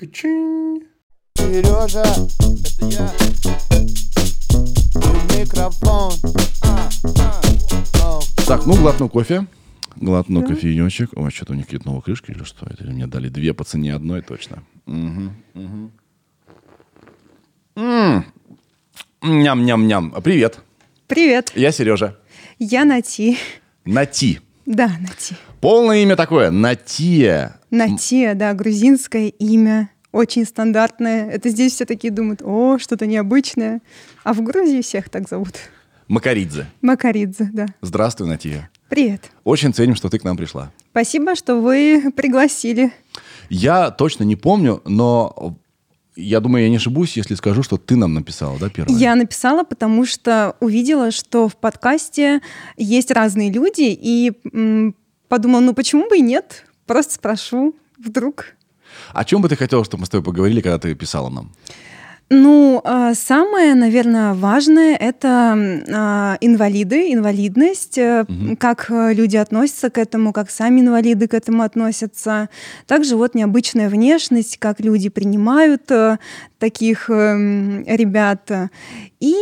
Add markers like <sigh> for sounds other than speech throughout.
Качин. Сережа, это я. И микрофон. А, а. Так, ну, глотну кофе. Глотну кофеечек. Ой, что-то у них какие-то новые крышки или что? Это мне дали две по цене одной, точно. Мгм, мгм. М. Ням-ням-ням. Привет. Привет, Я Сережа. я Нати. Нати. Да, Нати. Полное имя такое. Натия. Натия, да, грузинское имя. Очень стандартное. Это здесь все такие думают, о, что-то необычное. А в Грузии всех так зовут. Макаридзе. Макаридзе, да. Здравствуй, Натия. Привет. Очень ценим, что ты к нам пришла. Спасибо, что вы пригласили. Я точно не помню, но я думаю, я не ошибусь, если скажу, что ты нам написала, да, первое? Я написала, потому что увидела, что в подкасте есть разные люди, и м, подумала, ну почему бы и нет? Просто спрошу, вдруг. О чем бы ты хотела, чтобы мы с тобой поговорили, когда ты писала нам? Ну, а, самое, наверное, важное – это а, инвалиды, инвалидность, э, как э, люди относятся к этому, как сами инвалиды к этому относятся. Также вот необычная внешность, как люди принимают э, таких эм, ребят. И,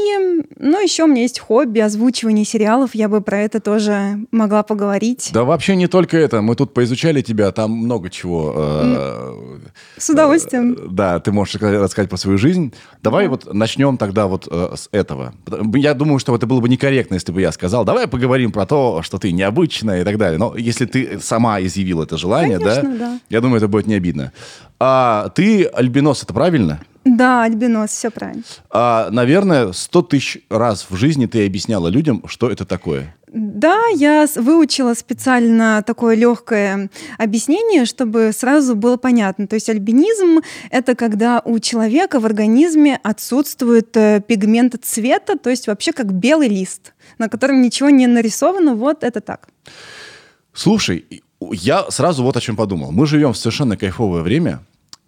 ну, еще у меня есть хобби озвучивание сериалов, я бы про это тоже могла поговорить. Да вообще не только это. Мы тут поизучали тебя, там много чего. э, С удовольствием. э, Да, ты можешь рассказать про свою жизнь. Давай вот начнем тогда вот э, с этого. Я думаю, что это было бы некорректно, если бы я сказал, давай поговорим про то, что ты необычная и так далее. Но если ты сама изъявила это желание, Конечно, да. я думаю, это будет не обидно. А ты альбинос, это правильно? Да, альбинос, все правильно. А, наверное, сто тысяч раз в жизни ты объясняла людям, что это такое. Да, я выучила специально такое легкое объяснение, чтобы сразу было понятно. То есть альбинизм — это когда у человека в организме отсутствует э, пигмент цвета, то есть вообще как белый лист, на котором ничего не нарисовано. Вот это так. Слушай, я сразу вот о чем подумал. Мы живем в совершенно кайфовое время,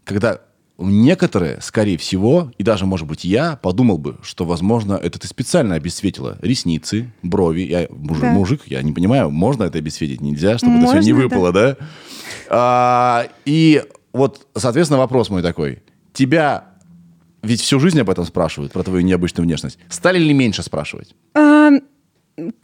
когда некоторые, скорее всего, и даже, может быть, я подумал бы, что, возможно, это ты специально обесцветила ресницы, брови. Я муж- Да. мужик, я не понимаю, можно это обесцветить, нельзя, чтобы это все не Можно, выпало, да? А, и вот, соответственно, вопрос мой такой. Тебя ведь всю жизнь об этом спрашивают, про твою необычную внешность. Стали ли меньше спрашивать?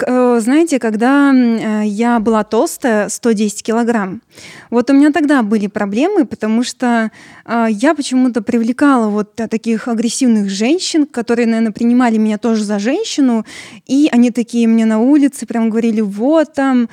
Э, Знаете, когда э, я была толстая, 110 килограмм, вот у меня тогда были проблемы, потому что э, я почему-то привлекала вот таких агрессивных женщин, которые, наверное, принимали меня тоже за женщину, и они такие мне на улице прям говорили, вот там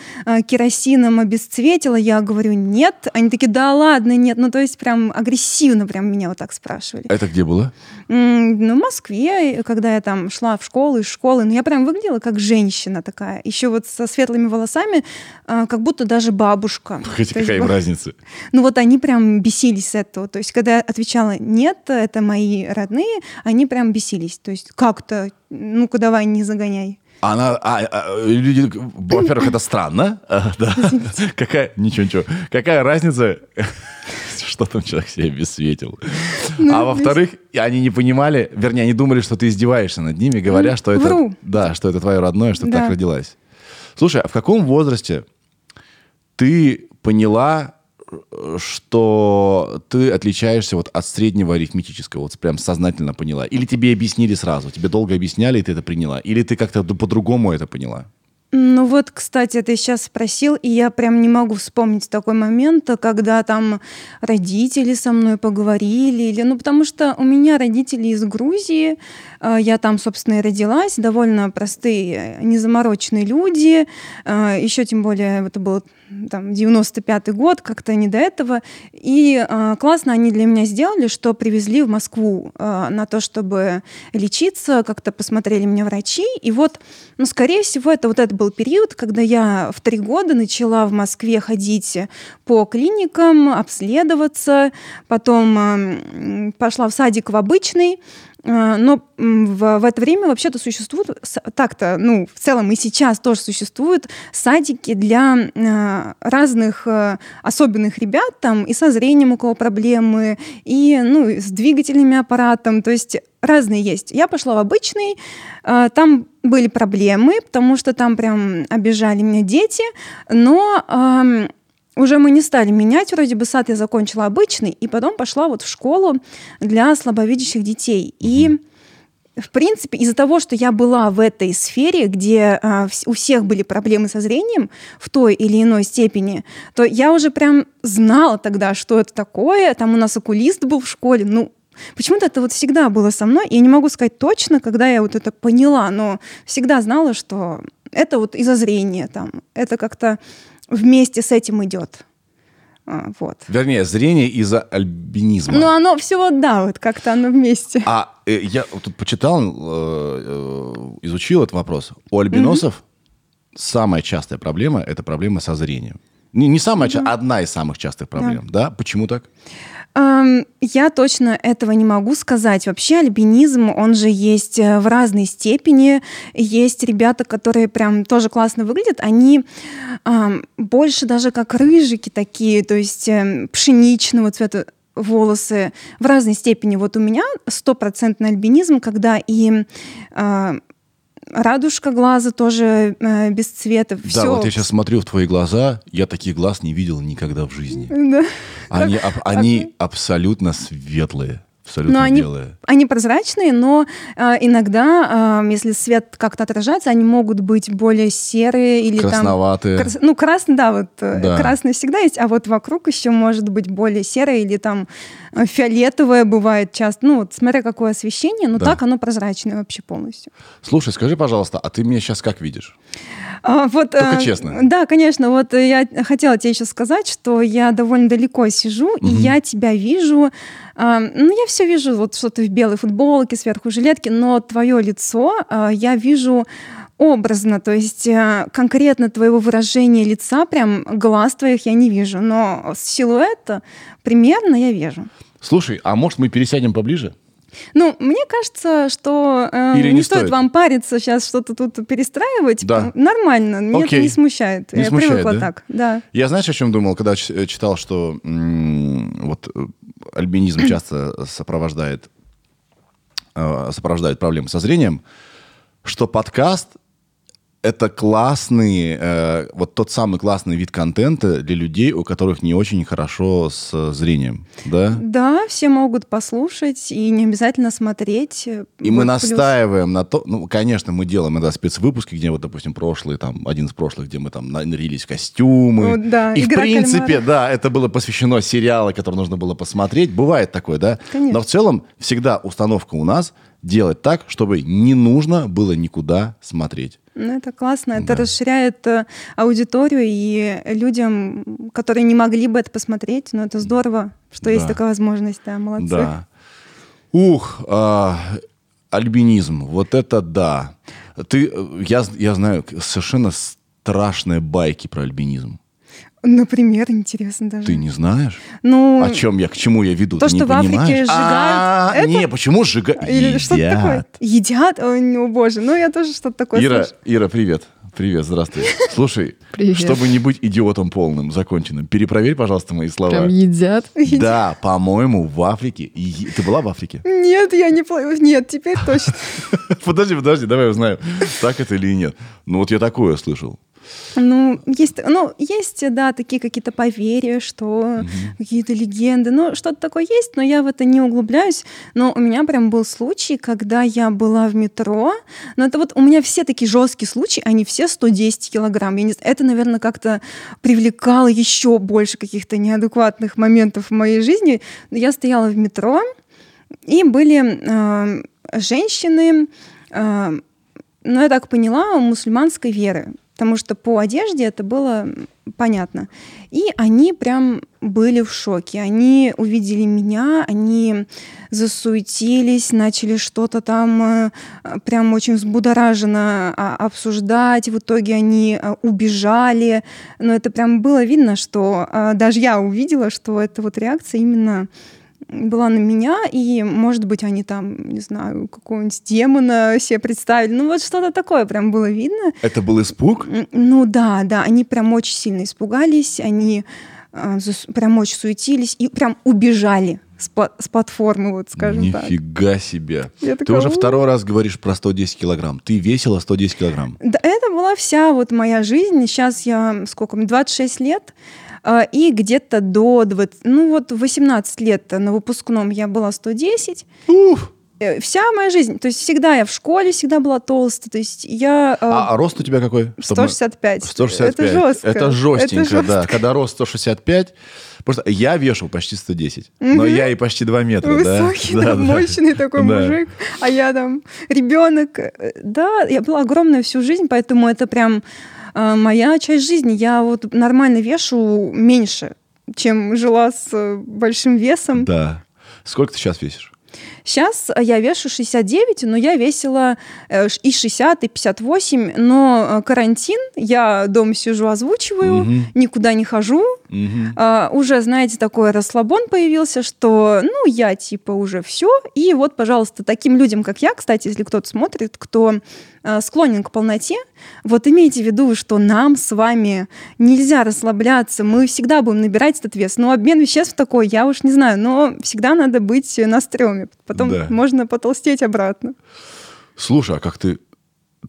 керосином обесцветила, я говорю, нет, они такие, да ладно, нет, ну то есть прям агрессивно прям меня вот так спрашивали. Это где было? Ну, в Москве, когда я там шла в школу, из школы, ну, я прям выглядела как женщина такая. Еще вот со светлыми волосами, а, как будто даже бабушка. Хотя есть какая им ба- разница? Ну, вот они прям бесились с этого. То есть, когда я отвечала «нет, это мои родные», они прям бесились. То есть, как-то, ну-ка, давай, не загоняй. Она, а, а, люди, во-первых, это странно. А, да. Какая, ничего, ничего. Какая разница, что там человек себе обесцветил? Ну, а во-вторых, и они не понимали, вернее, они думали, что ты издеваешься над ними, говоря, что это, вру. да, что это твое родное, что ты так родилась. Слушай, а в каком возрасте ты поняла, что ты отличаешься вот от среднего арифметического, вот прям сознательно поняла? Или тебе объяснили сразу, тебе долго объясняли, и ты это приняла? Или ты как-то по-другому это поняла? Ну вот, кстати, ты сейчас спросил, и я прям не могу вспомнить такой момент, когда там родители со мной поговорили, или, ну потому что у меня родители из Грузии, э, я там, собственно, и родилась, довольно простые, незамороченные люди, э, еще тем более это был там 95-й год, как-то не до этого, и э, классно они для меня сделали, что привезли в Москву э, на то, чтобы лечиться, как-то посмотрели меня врачи, и вот, ну, скорее всего, это вот это был период, когда я в три года начала в Москве ходить по клиникам, обследоваться, потом э, пошла в садик в обычный, но м, в, в это время вообще-то существуют, так-то, ну, в целом и сейчас тоже существуют садики для э, разных э, особенных ребят, там, и со зрением у кого проблемы, и, ну, и с двигательными аппаратом, то есть разные есть. Я пошла в обычный, э, там были проблемы, потому что там прям обижали меня дети, но уже мы не стали менять, вроде бы сад я закончила обычный, и потом пошла вот в школу для слабовидящих детей. И в принципе, из-за того, что я была в этой сфере, где а, у всех были проблемы со зрением в той или иной степени, то я уже прям знала тогда, что это такое. Там у нас окулист был в школе. Ну, почему-то это вот всегда было со мной. Я не могу сказать точно, когда я вот это поняла, но всегда знала, что это вот из-за зрения там. Это как-то вместе с этим идет. А, вот. Вернее, зрение из-за альбинизма. Ну, оно все вот, да, вот как-то оно вместе. А э, я тут почитал, э, э, изучил этот вопрос. У альбиносов самая частая проблема – это проблема со зрением. Не, не самая частая, одна из самых частых проблем. Да. Почему так? Я точно этого не могу сказать. Вообще альбинизм, он же есть э, в разной степени. Есть ребята, которые прям тоже классно выглядят. Они ам, больше даже как рыжики такие, то есть эм, пшеничного цвета волосы в разной степени. Вот у меня стопроцентный альбинизм, когда и а, радужка глаза тоже э, без цвета. Да, вот я сейчас смотрю в твои глаза, я таких глаз не видел никогда в жизни. <laughs> Да. Они, аб- они абсолютно светлые, абсолютно Но они, белые. они прозрачные, но э, иногда, э, если свет как-то отражается, они могут быть более серые или Красноватые. там... крас- ну, красный, да, вот э, Да. красный всегда есть, а вот вокруг еще может быть более серое или там э, фиолетовое бывает часто. Ну, вот смотря какое освещение, но Да. так оно прозрачное вообще полностью. Слушай, скажи, пожалуйста, а ты меня сейчас как видишь? А, вот, Только э, честно. Да, конечно. Вот я хотела тебе еще сказать, что я довольно далеко сижу, и я тебя вижу. а, ну, я все вижу, вот что ты в белой футболке, сверху жилетки, но твое лицо а, я вижу образно, то есть конкретно твоего выражения лица, прям глаз твоих я не вижу, но силуэта примерно я вижу. Слушай, а может мы пересядем поближе? Ну, мне кажется, что э, Или не, не стоит стоит? вам париться сейчас что-то тут перестраивать. Да. Нормально, меня Окей. это не смущает. Не я смущает, привыкла да? так, да. Я знаешь, о чем думал, когда э, читал, что вот э, альбинизм <clears throat> часто сопровождает, э, сопровождает проблемы со зрением, что подкаст это классный, э, вот тот самый классный вид контента для людей, у которых не очень хорошо с зрением, да? Да, все могут послушать и не обязательно смотреть. И мы Вот плюс. настаиваем на то, ну, конечно, мы делаем иногда спецвыпуски, где вот, допустим, прошлые, там, один из прошлых, где мы там нарились в костюмы. Вот, да, И, в «Игра принципе, кальмара». да, это было посвящено сериалу, который нужно было посмотреть. Бывает такое, да? Конечно. Но в целом всегда установка у нас делать так, чтобы не нужно было никуда смотреть. Ну, это классно, это расширяет э, аудиторию и людям, которые не могли бы это посмотреть, но это здорово, что есть Да. такая возможность, да, молодцы. Да. Ух, а, альбинизм, вот это да. Ты, э, я, я знаю совершенно страшные байки про альбинизм. Например, интересно даже. Ты не знаешь? Ну, О чем я, к чему я веду? То, Ты не что в Африке понимаешь? сжигают, А, это- Не, почему сжигают? или такое. Едят? Ой, ну, боже, ну я тоже что-то такое Ира, слышу. Ира, привет. Привет, здравствуй. <laughs> Слушай, Привет. чтобы не быть идиотом полным, законченным, перепроверь, пожалуйста, мои слова. Прям едят. Да, по-моему, в Африке. Ты была в Африке? Нет, я не плачу. Нет, теперь точно. <laughs> Подожди, подожди, давай узнаем, так это или нет. Ну вот я такое слышал. Ну, есть, ну, есть, да, такие какие-то поверья, что какие-то легенды, ну, что-то такое есть, но я в это не углубляюсь. Но у меня прям был случай, когда я была в метро, но это вот у меня все такие жесткие случаи, они все 110 килограмм. Я не это, наверное, как-то привлекало еще больше каких-то неадекватных моментов в моей жизни. Я стояла в метро, и были э, женщины, э, ну, я так поняла, мусульманской веры, потому что по одежде это было понятно. И они прям были в шоке. Они увидели меня, они засуетились, начали что-то там э, прям очень взбудораженно а, обсуждать. В итоге они а, убежали. Но это прям было видно, что а, даже я увидела, что это вот реакция именно была на меня, и, может быть, они там, не знаю, какого-нибудь демона себе представили. Ну, вот что-то такое прям было видно. Это был испуг? Ну да, да, они прям очень сильно испугались, они зас- прям очень суетились и прям убежали с, пла- с платформы, вот скажем так. Нифига себе. Я Ты такая, уже второй раз говоришь про 110 килограмм. Ты весила 110 килограмм. Да, это была вся вот моя жизнь. Сейчас я, сколько мне, 26 лет. А, И где-то до 20, ну вот 18 лет на выпускном я была 110. Уф. Э, Вся моя жизнь, то есть всегда я в школе всегда была толстая, то есть я... э, А, а рост у тебя какой? Чтоб мы- 165. 165. Это жестко. Это жестенько, Это да. жестко. Когда рост 165, просто я вешал почти 110, но я и почти 2 метра, да. Высокий, Да, да, да. мощный такой Да. мужик, а я там ребенок. Э, Да, я была огромная всю жизнь, поэтому это прям моя часть жизни. Я вот нормально вешу меньше, чем жила с э, большим весом. Да. Сколько ты сейчас весишь? Сейчас я вешу 69, но я весила э, и 60, и 58, но э, карантин, я дома сижу, озвучиваю, Мгм. никуда не хожу, Мгм. а, уже, знаете, такой расслабон появился, что, ну, я типа уже все. И вот, пожалуйста, таким людям, как я, кстати, если кто-то смотрит, кто склонен к полноте, вот имейте в виду, что нам с вами нельзя расслабляться, мы всегда будем набирать этот вес. Но обмен веществ такой, я уж не знаю, но всегда надо быть на стреме, потом Да. можно потолстеть обратно. Слушай, а как ты...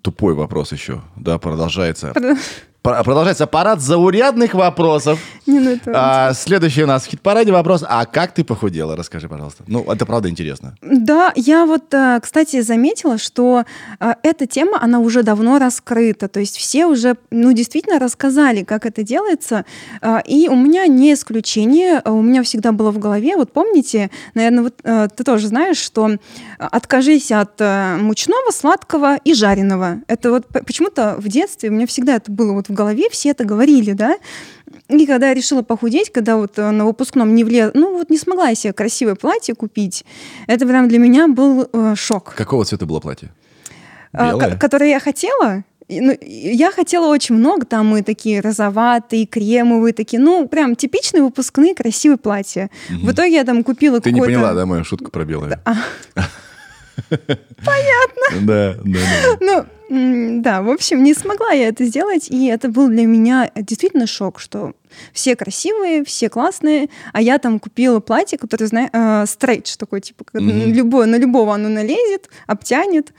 Тупой вопрос еще, да, продолжается. Пр- Продолжается парад заурядных вопросов. Не, ну это- А, следующий у нас в хит-параде вопрос. А как ты похудела? Расскажи, пожалуйста. Ну, это правда интересно. Да, я вот, э, кстати, заметила, что э, эта тема, она уже давно раскрыта. То есть все уже, ну, действительно рассказали, как это делается. Э, И у меня не исключение. У меня всегда было в голове, вот помните, наверное, вот ты тоже знаешь, что откажись от мучного, сладкого и жареного. Это вот почему-то в детстве у меня всегда это было вот в голове, все это говорили, да. И когда я решила похудеть, когда вот на выпускном не влез, ну вот не смогла я себе красивое платье купить, это прям для меня был э, шок. Какого цвета было платье? А, Белое? ко- которое я хотела. Ну, я хотела очень много, там и такие розоватые, кремовые, такие, ну, прям типичные выпускные красивые платья. В итоге я там купила Ты не поняла, да, мою шутку про белое? А. <laughs> Понятно. <laughs> Да, да, да. Ну, да, в общем, не смогла я это сделать, и это был для меня действительно шок, что все красивые, все классные, а я там купила платье, которое, знаешь, стрейдж такой, типа, Мгм. любое, на любого оно налезет, обтянет.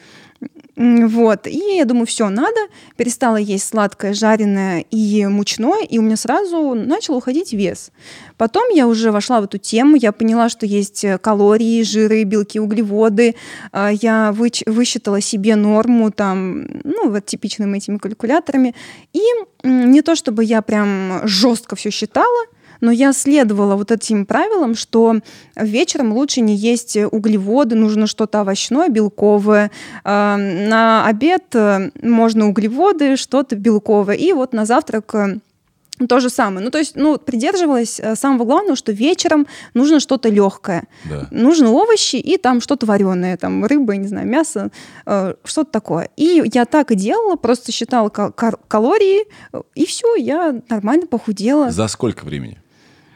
Вот. И я думаю, все, надо. Перестала есть сладкое, жареное и мучное, и у меня сразу начал уходить вес. Потом я уже вошла в эту тему, я поняла, что есть э, калории, жиры, белки, углеводы. А, Я выч- высчитала себе норму там, ну, вот типичными этими калькуляторами. И не то, чтобы я прям жестко все считала, но я следовала вот этим правилам, что вечером лучше не есть углеводы, нужно что-то овощное, белковое. А, На обед э, можно углеводы, что-то белковое. И вот на завтрак э, то же самое. Ну, то есть, ну, придерживалась э, самого главного, что вечером нужно что-то легкое. Да. Нужны овощи и там что-то вареное, там рыба, не знаю, мясо, э, что-то такое. И я так и делала, просто считала ка- кар- калории, и все, я нормально похудела. За сколько времени?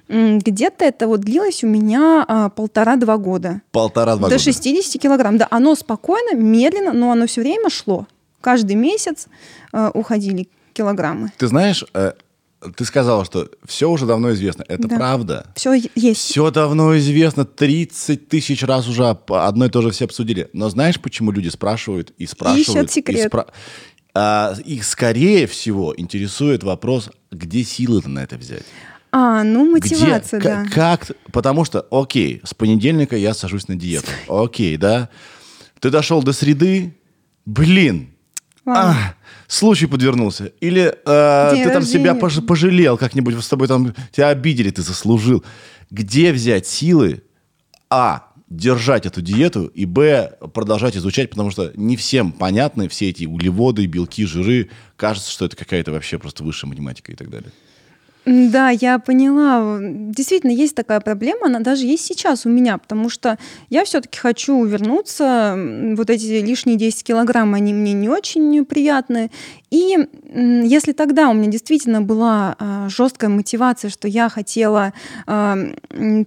Где-то это вот длилось у меня а, полтора-два года. Полтора-два До года. 60 килограмм. Да, оно спокойно, медленно, но оно все время шло. Каждый месяц э, уходили килограммы. Ты знаешь, э, ты сказала, что все уже давно известно. Это Да. правда. Все есть. Все давно известно, 30 тысяч раз уже одно и то же все обсудили. Но знаешь, почему люди спрашивают и спрашивают? секрет. И спра- А, их, скорее всего, интересует вопрос, где силы-то на это взять? А, ну, Где? мотивация, К- да. Как? Потому что, окей, с понедельника я сажусь на диету. Окей, да? Ты дошел до среды, блин, а, случай подвернулся. Или э, ты там себя рождения. пож- пожалел как-нибудь, с тобой там тебя обидели, ты заслужил. Где взять силы, а, держать эту диету, и, б, продолжать изучать, потому что не всем понятны все эти углеводы, белки, жиры. Кажется, что это какая-то вообще просто высшая математика и так далее. Да, я поняла. Действительно, есть такая проблема, она даже есть сейчас у меня, потому что я все-таки хочу вернуться. Вот эти лишние 10 килограмм, они мне не очень приятны. И если тогда у меня действительно была а, жесткая мотивация, что я хотела а,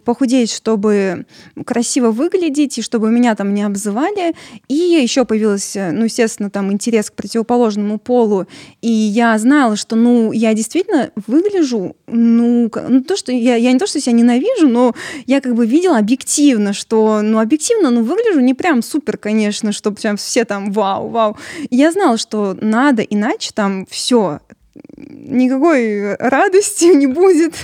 похудеть, чтобы красиво выглядеть, и чтобы меня там не обзывали, и еще появился, ну, естественно, там интерес к противоположному полу, и я знала, что, ну, я действительно выгляжу, ну, ну то, что я, я не то, что себя ненавижу, но я как бы видела объективно, что, ну, объективно, ну, выгляжу не прям супер, конечно, чтобы прям все там вау, вау. Я знала, что надо, иначе там все, никакой радости не будет.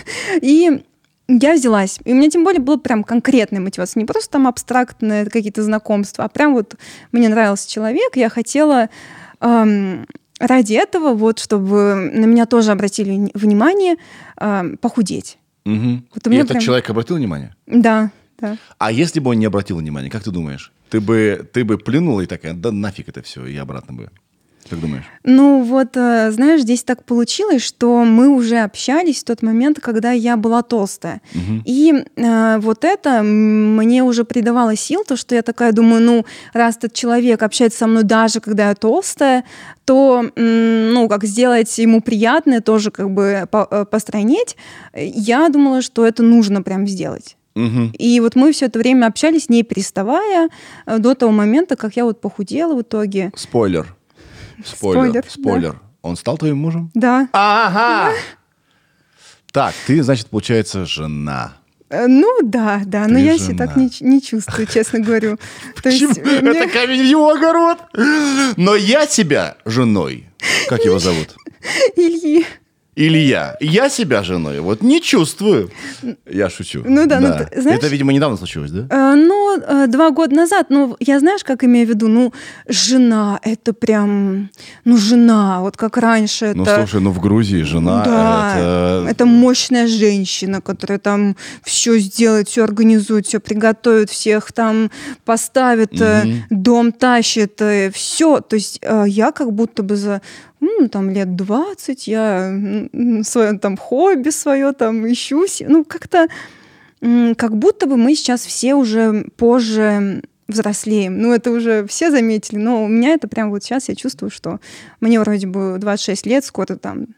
И я взялась. И у меня тем более была прям конкретная мотивация. Не просто там абстрактные какие-то знакомства, а прям вот мне нравился человек, я хотела эм, ради этого, вот, чтобы на меня тоже обратили вни- внимание, эм, похудеть. Мгм. Вот И этот прям- человек обратил внимание? Да, да. А если бы он не обратил внимания, как ты думаешь? Ты бы, ты бы плюнула и такая, да нафиг это все, и обратно бы. Как думаешь? Ну вот, э, знаешь, здесь так получилось, что мы уже общались в тот момент, когда я была толстая. И э, вот это мне уже придавало сил, то, что я такая думаю, ну, раз этот человек общается со мной даже когда я толстая, то, ну, как сделать ему приятное, тоже как бы э, постройнеть, э, я думала, что это нужно прям сделать. Мгм. И вот мы все это время общались, не переставая, э, до того момента, как я вот похудела в итоге. Спойлер. Спойлер. Спойлер, Спойлер. да. Он стал твоим мужем? Да. Ага! Так, ты, значит, получается, жена. Э, Ну да, да, но Ты я себя так жена. не, не чувствую, честно говорю. <laughs> То есть мне- Это камень в его огород. Но я себя женой. Как его зовут? Ильи. Илья. Я себя женой вот не чувствую. Я шучу. Ну да, ну ты знаешь- Это, видимо, недавно случилось, да? Э, Ну, э, два года назад, ну, я знаешь, как имею в виду, ну, жена, это прям, ну, жена, вот как раньше это... Ну, слушай, ну в Грузии жена да, это... это мощная женщина, которая там все сделает, все организует, все приготовит, всех там поставит, Мгм. дом тащит, все. То есть я как будто бы за м, там лет 20, я свое там хобби свое там ищу, ну как-то как будто бы мы сейчас все уже позже взрослеем. Ну, это уже все заметили, но у меня это прям вот сейчас я чувствую, что мне вроде бы 26 лет, скоро там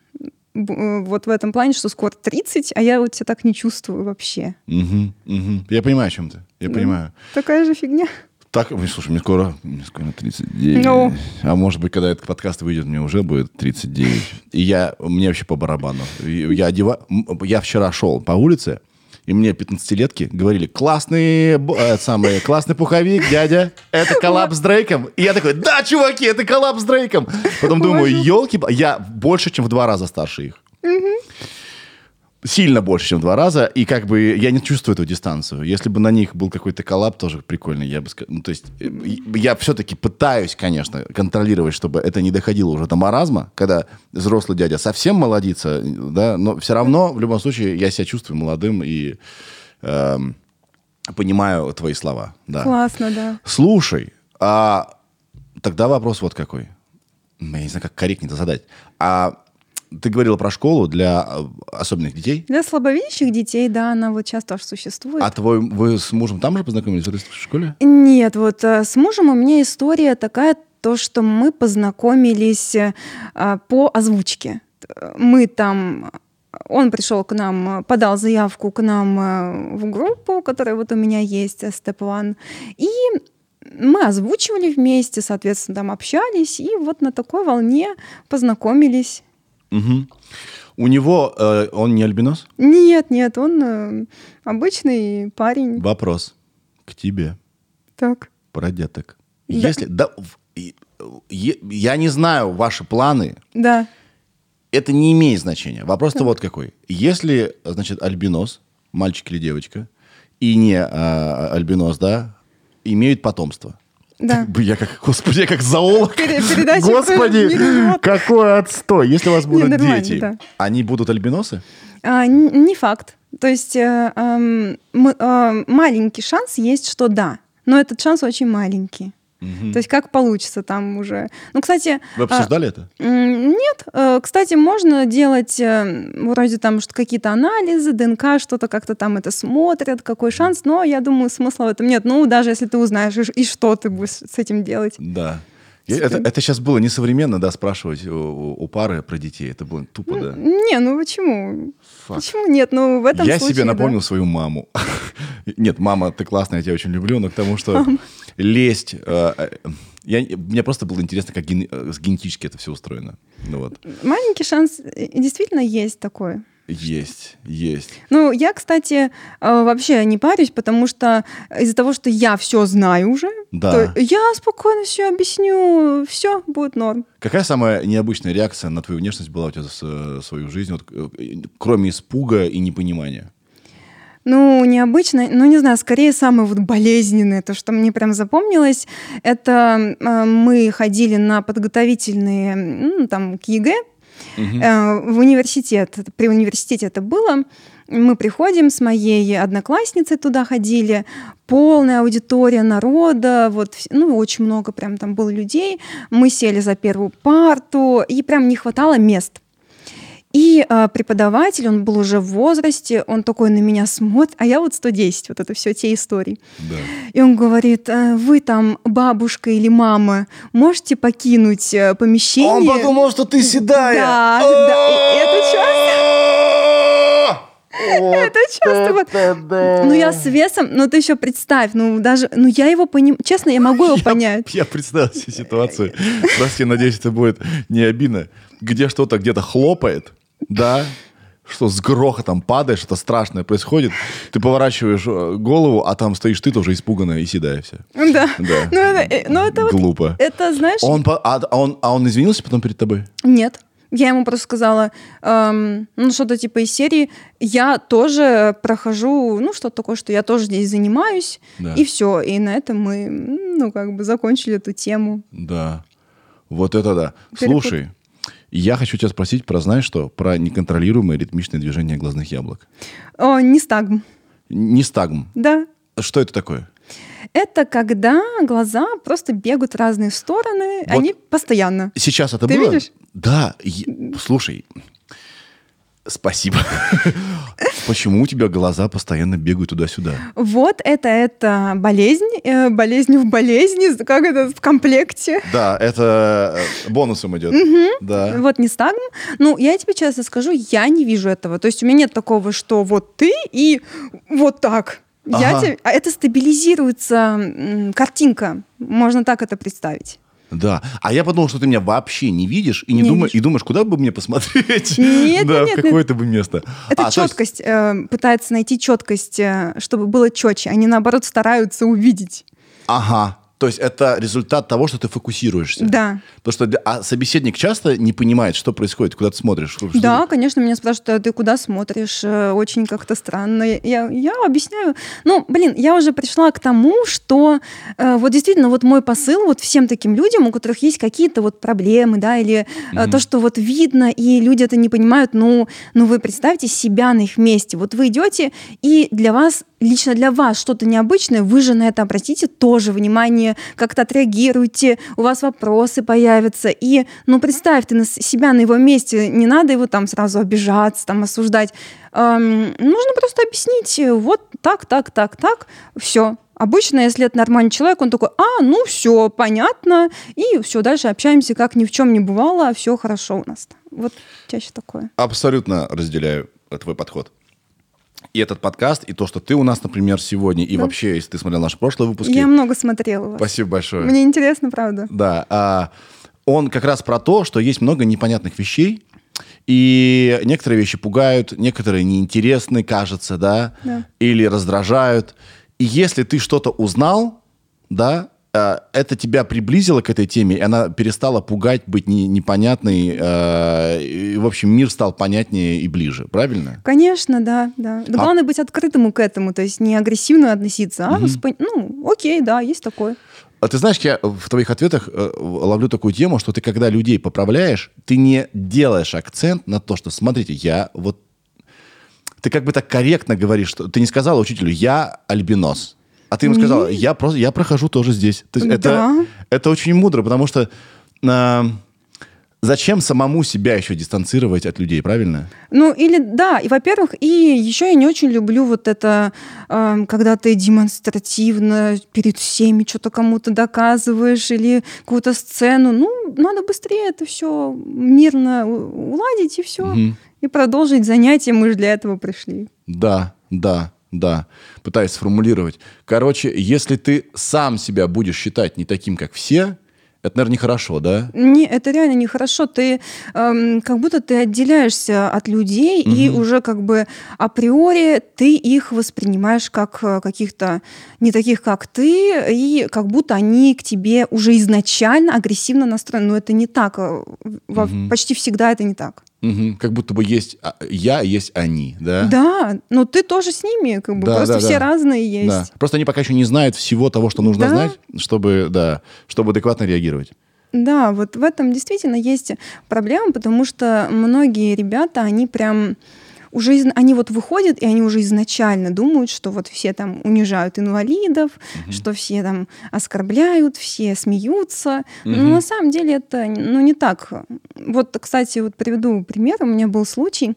э, вот в этом плане, что скоро 30, а я вот себя так не чувствую вообще. Мгм, мгм. Я понимаю, о чем ты. Я Да. понимаю. Такая же фигня. Так, слушай, мне скоро, мне скоро 39. Ну. А может быть, когда этот подкаст выйдет, мне уже будет 39. И я, мне вообще по барабану. Я, одева... я вчера шел по улице, и мне 15-летки говорили, классный, э, самый, классный пуховик, дядя, это коллаб с Дрейком. И я такой, да, чуваки, это коллаб с Дрейком. Потом думаю, елки, я больше, чем в два раза старше их. Сильно больше, чем в два раза, и как бы я не чувствую эту дистанцию. Если бы на них был какой-то коллаб, тоже прикольный, я бы сказал. Ну, то есть э, я все-таки пытаюсь, конечно, контролировать, чтобы это не доходило уже до маразма, когда взрослый дядя совсем молодится, да, но все равно, в любом случае, я себя чувствую молодым и эм, понимаю твои слова. Да. Классно, да. Слушай, а тогда вопрос вот какой. Я не знаю, как корректнее это задать. А ты говорила про школу для э, особенных детей. Для слабовидящих детей, да, она вот сейчас тоже существует. А твой, вы с мужем там же познакомились в школе? Нет, вот э, с мужем у меня история такая, то, что мы познакомились э, по озвучке. Мы там, он пришел к нам, подал заявку к нам в группу, которая вот у меня есть, Step One, и мы озвучивали вместе, соответственно, там общались, и вот на такой волне познакомились. Мгм. У него, э, он не альбинос? Нет, нет, он э, обычный парень. Вопрос к тебе Так. про деток. Да. Если, да, я не знаю ваши планы, Да. это не имеет значения. Вопрос-то вот какой. Если, значит, альбинос, мальчик или девочка, и не а, альбинос, да, имеют потомство. Да. Бы Я как, господи, я как зоолог. Пере- передача Господи, какой отстой. Если у вас будут дети, да. они будут альбиносы? А, не факт. То есть э, мы- э, маленький шанс есть, что да, но этот шанс очень маленький. То есть как получится там уже. Ну, кстати, Вы а, обсуждали это? м, нет. Э, Кстати, можно делать э, вроде там что- какие-то анализы, ДНК, что-то как-то там это смотрят, какой шанс, но я думаю, смысла в этом нет. Ну, даже если ты узнаешь, и что ты будешь с этим делать. Да. Я- Это, это сейчас было несовременно, да, спрашивать у, у- пары про детей. Это было тупо, да. Не, ну почему? Фак. Почему нет? Ну, в этом Я случае, себе да. напомнил свою маму. <laughs> Нет, мама, ты классная, я тебя очень люблю, но к тому, что лезть... э, э, я, мне просто было интересно, как ген- э, генетически это все устроено. Ну вот. Маленький шанс действительно есть такой. Есть, есть. Ну, я, кстати, вообще не парюсь, потому что из-за того, что я все знаю уже, Да. то я спокойно все объясню, все будет норм. Какая самая необычная реакция на твою внешность была у тебя за свою жизнь, вот, кроме испуга и непонимания? Ну, необычно, ну, не знаю, скорее самое вот болезненное, то, что мне прям запомнилось, это э, мы ходили на подготовительные, ну, там, к ЕГЭ, э, в университет. При университете это было. Мы приходим с моей одноклассницей туда ходили, полная аудитория народа, вот, ну, очень много прям там было людей. Мы сели за первую парту, и прям не хватало мест. И э, преподаватель, он был уже в возрасте, он такой на меня смотрит, а я вот 110, вот это все те истории. Да. И он говорит, «Э, вы там бабушка или мама, можете покинуть э, помещение? что ты седая. Да, да, и это Это часто вот. Ну я с весом, ну ты еще представь, ну даже, ну я его понимаю, честно, я могу его <laughs> понять. Я представил себе ситуацию. Прости, надеюсь, это будет не обидно. Где что-то где-то хлопает, да, что с грохотом падает, что-то страшное происходит. Ты поворачиваешь э, голову, а там стоишь ты тоже испуганная и седая вся. Да. Да. Ну это, э, ну это вот, Глупо. это знаешь, Он, по- а, а он, а он извинился потом перед тобой? Нет. Я ему просто сказала, эм, ну, что-то типа из серии, я тоже прохожу, ну, что-то такое, что я тоже здесь занимаюсь, Да. и все. И на этом мы, ну, как бы закончили эту тему. Да. Вот это да. Переход. Слушай, я хочу тебя спросить про, знаешь что, про неконтролируемое ритмичное движение глазных яблок. О, нестагм. Нистагм. Да. Что это такое? Это когда глаза просто бегают в разные стороны, Вот. они постоянно. Сейчас это Ты было? видишь? Да. Е- Слушай, спасибо. <laughs> Почему у тебя глаза постоянно бегают туда-сюда? Вот это, это болезнь, э, болезнь в болезни, как это в комплекте. Да, это э, бонусом идет. Да. Вот нестагм. Ну, я тебе честно скажу, я не вижу этого. То есть у меня нет такого, что вот ты и вот так. Я Ага. тебе- А это стабилизируется картинка. Можно так это представить. Да. А я подумал, что ты меня вообще не видишь и не, Не думаешь, и думаешь, куда бы мне посмотреть? Нет, да, нет, в какое-то бы место. Это А, то есть- четкость. э, пытается найти четкость, э, чтобы было четче. Они наоборот стараются увидеть. Ага. То есть это результат того, что ты фокусируешься. Да. Потому что для- а собеседник часто не понимает, что происходит, куда ты смотришь. Что- Да, ты- конечно, меня спрашивают, а ты куда смотришь? Э, Очень как-то странно. Я, я объясняю. Ну, блин, я уже пришла к тому, что э, вот действительно вот мой посыл вот всем таким людям, у которых есть какие-то вот проблемы, да, или э, то, что вот видно, и люди это не понимают, ну, ну вы представьте себя на их месте. Вот вы идете, и для вас, лично для вас что-то необычное, вы же на это обратите тоже внимание, как-то отреагируйте, у вас вопросы появятся. И, ну, представь, ты на себя на его месте, не надо его там сразу обижаться, там, осуждать. Эм, нужно просто объяснить, вот так, так, так, так, все. Обычно, если это нормальный человек, он такой, а, ну все, понятно, и все, дальше общаемся, как ни в чем не бывало, все хорошо у нас. Вот чаще такое. Абсолютно разделяю твой подход. И этот подкаст, и то, что ты у нас, например, сегодня, и вообще, если ты смотрел наши прошлые выпуски. Я много смотрела вас. Спасибо большое. Мне интересно, правда. Да. а, он как раз про то, что есть много непонятных вещей, и некоторые вещи пугают, некоторые неинтересны, кажется, да, Да. или раздражают. И если ты что-то узнал, да, это тебя приблизило к этой теме, и она перестала пугать, быть не- непонятной, э, и, в общем, мир стал понятнее и ближе, правильно? Конечно, да, да. Да Главное быть открытым к этому, то есть не агрессивно относиться, а с пон- ну, окей, да, есть такое. А ты знаешь, я в твоих ответах э, ловлю такую тему, что ты, когда людей поправляешь, ты не делаешь акцент на то, что, смотрите, я вот... Ты как бы так корректно говоришь, что ты не сказала учителю, я альбинос. А ты ему сказала, я просто, я прохожу тоже здесь. То есть это, Да. это очень мудро, потому что а, зачем самому себя еще дистанцировать от людей, правильно? Ну, или да, и, во-первых, и еще я не очень люблю вот это, эм, когда ты демонстративно перед всеми что-то кому-то доказываешь или какую-то сцену. Ну, надо быстрее это все мирно уладить и все. И продолжить занятия, мы же для этого пришли. Да, да, да. Пытаюсь сформулировать. Короче, если ты сам себя будешь считать не таким, как все, Это, наверное, нехорошо, да? Не, это реально нехорошо. Ты эм, как будто ты отделяешься от людей, и уже как бы априори ты их воспринимаешь как э, каких-то не таких, как ты, и как будто они к тебе уже изначально агрессивно настроены. Но это не так. во- Почти всегда это не так. Мгм. Как будто бы есть а, я, есть они, да? Да, но ты тоже с ними, как бы Да, просто да, все да. разные есть. Да. Просто они пока еще не знают всего того, что нужно Да. знать, чтобы, да, чтобы адекватно реагировать. Да, вот в этом действительно есть проблема, потому что многие ребята, они прям уже из- они вот выходят, и они уже изначально думают, что вот все там унижают инвалидов, что все там оскорбляют, все смеются. Но на самом деле это ну, не так. Вот, кстати, вот приведу пример. У меня был случай,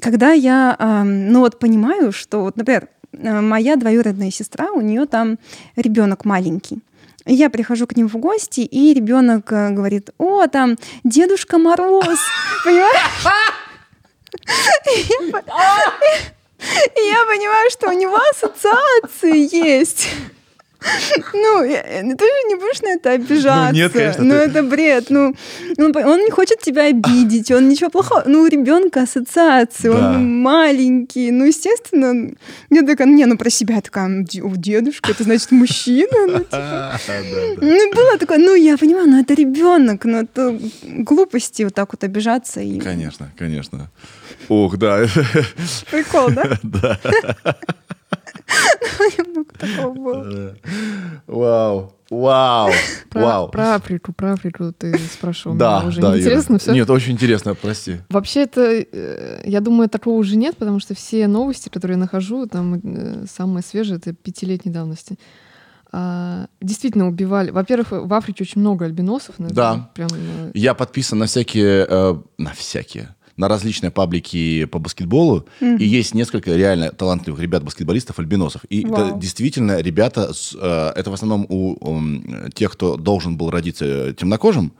когда я, ну вот понимаю, что, вот, например, э, моя двоюродная сестра, у нее там ребенок маленький. Я прихожу к ним в гости, и ребенок э, говорит, о, там Дедушка Мороз, <laughs> понимаешь? <laughs> Я понимаю, что у него ассоциации есть. Ну, э, ты же не будешь на это обижаться. нет, конечно, Ну, ты- это бред. Ну, ну, он не хочет тебя обидеть, он ничего плохого. Ну, у ребенка ассоциации, Да. он маленький. Ну, естественно, я такая, не, ну, про себя я такая, «М, де- о, дедушка, это значит мужчина. Ну, типа. <laughs> Ну, было такое, ну, я понимаю, ну, это ребенок, но это глупости вот так вот обижаться. И... Конечно, конечно. Ох, да. Прикол, да? <laughs> Да. Немного такого было. Вау. Вау. Про, Вау. про Африку, про Африку ты спрашивал. Да, Мне уже да. Юра. интересно все. Нет, очень интересно, прости. Вообще это, э, я думаю, такого уже нет, потому что все новости, которые я нахожу, там э, самые свежие, это пятилетней давности. А, действительно убивали. Во-первых, в Африке очень много альбиносов. наверное, Да. Прям, э, Я подписан на всякие, э, на всякие, на различные паблики по баскетболу, и есть несколько реально талантливых ребят-баскетболистов, альбиносов. И это Вау. действительно ребята, с, э, это в основном у м, тех, кто должен был родиться темнокожим,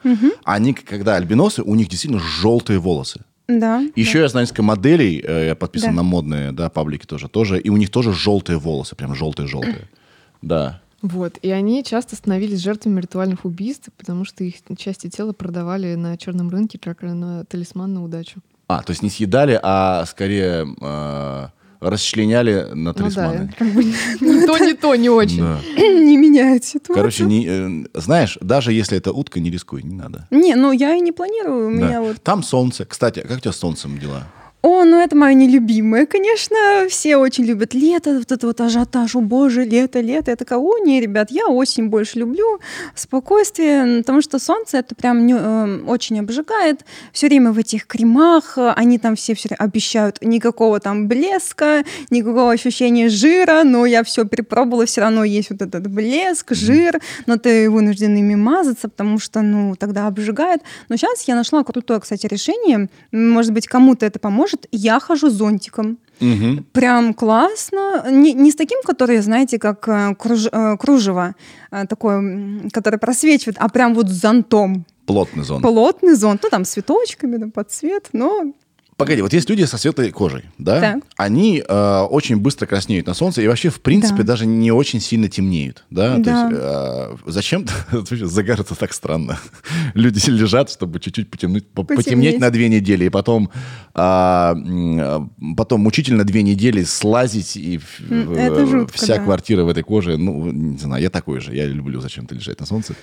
они, когда альбиносы, у них действительно желтые волосы. Да. Еще я знаю несколько моделей, э, я подписан Да. на модные да, паблики тоже, тоже, и у них тоже желтые волосы, прям желтые-желтые. <clears throat> Да. Вот. И они часто становились жертвами ритуальных убийств, потому что их части тела продавали на черном рынке как на талисман на удачу. А, то есть не съедали, а скорее э, расчленяли на Ну да, талисманы. как бы <laughs> ни то, ни то, не очень. Да. <clears throat> Не меняет ситуацию. Короче, не, э, знаешь, даже если это утка, не рискуй, не надо. Не, ну я и не планирую. У Да. меня вот Там солнце. Кстати, как у тебя с солнцем дела? О, ну это мое нелюбимое, конечно. Все очень любят лето, вот это вот ажиотаж, о боже, лето, лето. Я такая, о, не, ребят, я осень больше люблю, спокойствие, потому что солнце это прям не- э, очень обжигает. Все время в этих кремах, они там все все обещают никакого там блеска, никакого ощущения жира, но я все перепробовала, все равно есть вот этот блеск, жир, но ты вынужден ими мазаться, потому что, ну, тогда обжигает. Но сейчас я нашла крутое, кстати, решение. Может быть, кому-то это поможет. Я хожу зонтиком. Мгм. Прям классно. Не, не с таким, который, знаете, как э, круж- э, кружево, э, такое, м, которое просвечивает, а прям вот с зонтом. Плотный зон. Плотный зонт, ну там с цветочками, там, под цвет, но Погоди, вот есть люди со светлой кожей, да? Так. Они э, очень быстро краснеют на солнце и вообще, в принципе, Да. даже не очень сильно темнеют, да? То Да. есть, э, зачем? <laughs> Вообще, Загар это так странно. <laughs> Люди лежат, чтобы чуть-чуть потемнуть, по- потемнеть Потемнеть. на две недели, и потом, а, а, потом мучительно две недели слазить, и это жутко, вся да. квартира в этой коже, ну, не знаю, я такой же, я люблю зачем-то лежать на солнце.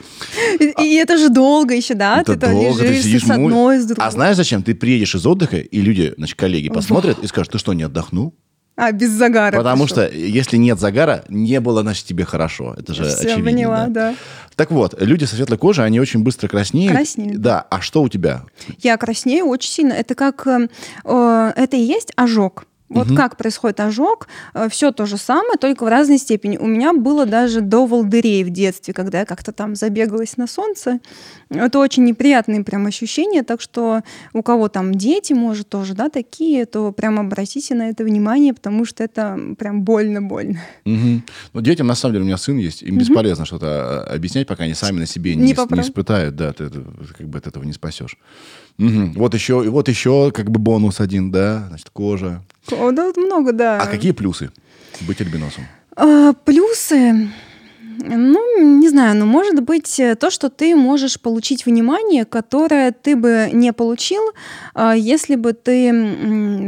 и, и это же долго еще, да? Это ты долго, ты лежишь сидишь, с одной, с другой. А знаешь зачем? Ты приедешь из отдыха, и люди, значит, коллеги посмотрят и скажут, ты что, не отдохнул? А, без загара. Потому пришел. что если нет загара, не было, значит, тебе хорошо. Это же Всё, очевидно. поняла, да. Так вот, люди со светлой кожей, они очень быстро краснеют. Краснеют. Да, а что у тебя? Я краснею очень сильно. Это как... э, э, это и есть ожог. Вот как происходит ожог, все то же самое, только в разной степени. У меня было даже до волдырей в детстве, когда я как-то там забегалась на солнце. Это очень неприятные прям ощущения, так что у кого там дети, может, тоже, да, такие, то прям обратите на это внимание, потому что это прям больно-больно. Мгм. Ну, детям, на самом деле, у меня сын есть, им бесполезно что-то а, объяснять, пока они сами на себе не, Не не испытают. Да, ты, это- как бы от этого не спасешь. Мгм. Вот еще, вот еще как бы бонус один, да, значит, кожа. О, да, много, да. А какие плюсы быть альбиносом? А, плюсы, ну, не знаю, но может быть э, то, что ты можешь получить внимание, которое ты бы не получил, а, если бы ты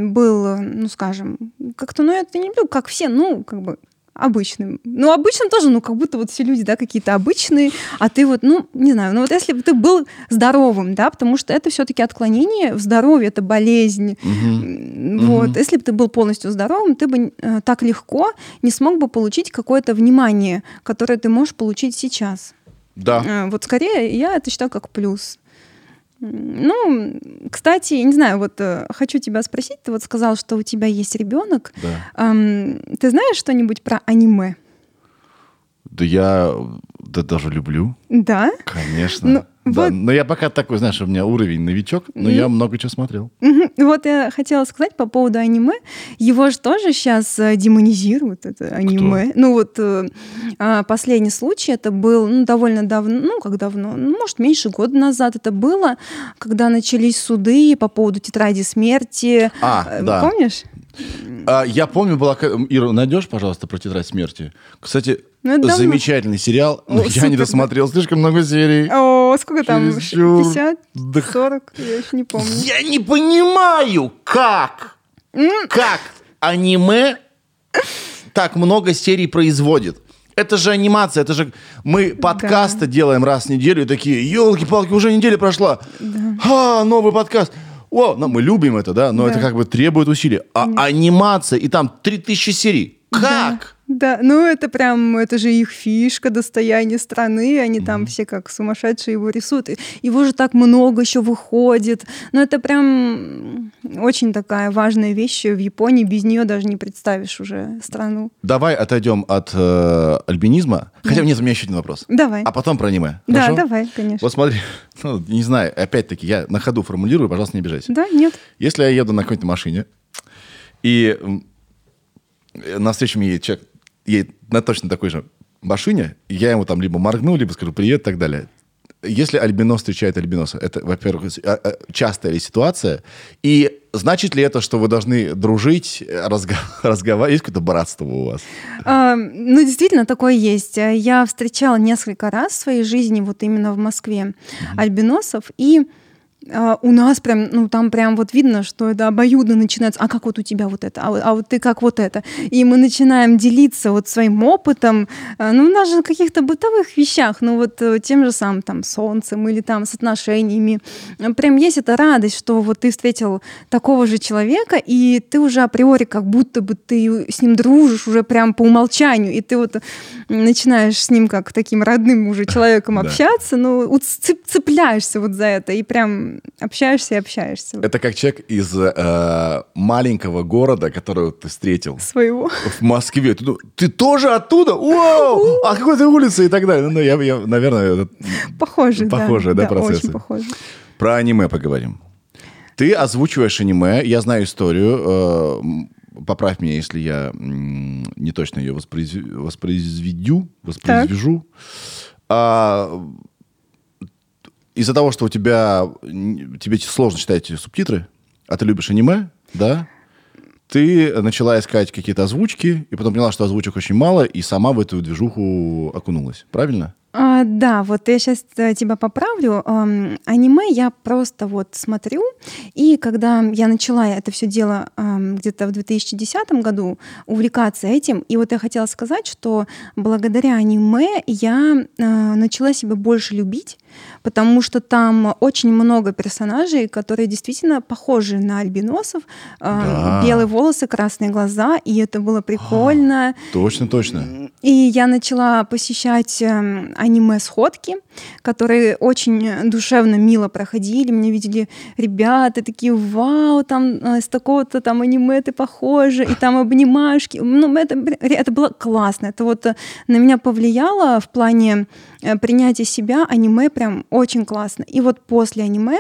был, ну, скажем, как-то, ну, это не люблю, как все, ну, как бы обычным. Ну, обычным тоже, ну, как будто вот все люди, да, какие-то обычные, а ты вот, ну, не знаю, ну, вот если бы ты был здоровым, да, потому что это все-таки отклонение в здоровье, это болезнь. М, Вот, Мгм. если бы ты был полностью здоровым, ты бы э, так легко не смог бы получить какое-то внимание, которое ты можешь получить сейчас. Да. Э, Вот скорее я это считаю как плюс. Ну, кстати, не знаю, вот э, хочу тебя спросить, ты вот сказал, что у тебя есть ребенок. Да. Ам, Ты знаешь что-нибудь про аниме? Да я да даже люблю. Да? Конечно. Ну, да. Но я пока такой, знаешь, у меня уровень новичок, но я много чего смотрел. Вот я хотела сказать по поводу аниме. Его же тоже сейчас демонизируют, это аниме. Ну вот э, а, последний случай, это был ну, довольно давно, ну как давно, ну, может меньше года назад это было, когда начались суды по поводу тетради смерти. А, Э, да. Помнишь? А, я помню, была... Ира, найдешь, пожалуйста, про тетрадь смерти? Кстати, Ну, давно. замечательный сериал, но О, я супер, не да. досмотрел слишком много серий. О, сколько там? Чересчур. 50? Да 40? Я еще не помню. Я не понимаю, как, как аниме так много серий производит. Это же анимация, это же мы подкасты делаем раз в неделю и такие, елки-палки, уже неделя прошла. А, новый подкаст. О, ну, мы любим это, да, но Да. это как бы требует усилий. А анимация, и там 3000 серий. Как? Да, ну это прям, это же их фишка, достояние страны, они там все как сумасшедшие его рисуют. Его же так много еще выходит. Но это прям очень такая важная вещь в Японии, без нее даже не представишь уже страну. Давай отойдем от э, альбинизма. Хотя нет, у меня еще один вопрос. Давай. А потом про аниме. да, Хорошо? давай, конечно. Вот смотри, <laughs> ну, не знаю, опять-таки, я на ходу формулирую, пожалуйста, не обижайся. Да, нет. Если я еду на какой-то машине, и э, навстречу мне едет человек, едет на точно такой же машине, я ему там либо моргну, либо скажу привет и так далее. Если альбинос встречает альбиноса, это, во-первых, а- а, частая ли ситуация? И значит ли это, что вы должны дружить, разго- <laughs> разговаривать? Есть какое-то братство у вас? А, ну, действительно, такое есть. Я встречала несколько раз в своей жизни, вот именно в Москве, альбиносов, и а, у нас прям, ну, там прям вот видно, что это обоюдно начинается. А как вот у тебя вот это? А, а вот ты как вот это? И мы начинаем делиться вот своим опытом, а, ну, даже каких-то бытовых вещах, ну, вот э, тем же самым там солнцем или там с отношениями. Прям есть эта радость, что вот ты встретил такого же человека, и ты уже априори как будто бы ты с ним дружишь уже прям по умолчанию, и ты вот начинаешь с ним как таким родным уже <laughs> человеком Да. общаться, ну, цепляешься вот за это, и прям общаешься и общаешься. Это как человек из э, маленького города, которого ты встретил. Своего. <laughs> в Москве. Ты, думаешь, ты тоже оттуда? Вау! <laughs> А какой ты улицы и так далее. Ну, я, я, наверное, это- Похоже, да. Похожие, да, процессы? очень похоже. про аниме поговорим. Ты озвучиваешь аниме, я знаю историю. Поправь меня, если я не точно ее воспроиз- воспроизведю, воспроизвяжу. А, из-за того, что у тебя тебе сложно читать субтитры, а ты любишь аниме, да? Ты начала искать какие-то озвучки, и потом поняла, что озвучек очень мало, и сама в эту движуху окунулась. Правильно? А, да, вот я сейчас тебя поправлю. Аниме я просто вот смотрю, и когда я начала это все дело где-то в 2010 году увлекаться этим, и вот я хотела сказать, что благодаря аниме я а, начала себя больше любить, потому что там очень много персонажей, которые действительно похожи на альбиносов, А, Да. белые волосы, красные глаза, и это было прикольно. Точно, точно. И я начала посещать эм, аниме-сходки, которые очень душевно, мило проходили. Меня видели ребята такие, вау, там э, с такого-то там аниме ты похожа, и там обнимашки. Ну, это, это было классно. Это вот э, на меня повлияло в плане э, принятия себя. Аниме прям очень классно. И вот после аниме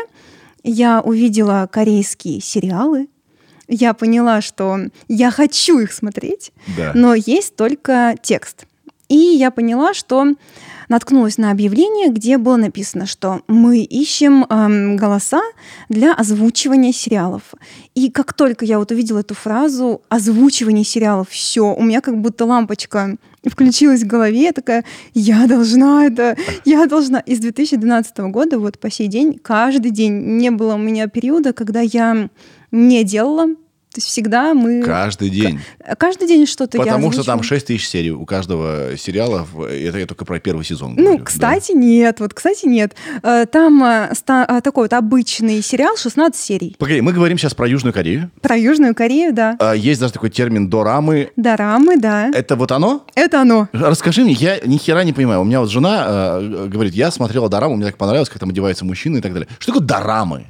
я увидела корейские сериалы, я поняла, что я хочу их смотреть, Да. но есть только текст. И я поняла, что наткнулась на объявление, где было написано, что мы ищем эм, голоса для озвучивания сериалов. И как только я вот увидела эту фразу «озвучивание сериалов», все, у меня как будто лампочка включилась в голове, я такая, я должна это, я должна. И с 2012 года вот по сей день, каждый день не было у меня периода, когда я не делала то есть всегда мы... Каждый день. Каждый день что-то я Потому что там озвучиваю. 6 тысяч серий у каждого сериала. Это я только про первый сезон Ну, говорю, да. кстати, нет. Вот, кстати, нет. Э, Там э, э, такой вот обычный сериал, 16 серий. Погоди, мы говорим сейчас про Южную Корею. Про Южную Корею, да. А, Есть даже такой термин дорамы. Дорамы, да. Это вот оно? Это оно. Расскажи мне, я ни хера не понимаю. У меня вот жена говорит, я смотрела дораму, мне так понравилось, как там одеваются мужчины и так далее. Что такое дорамы?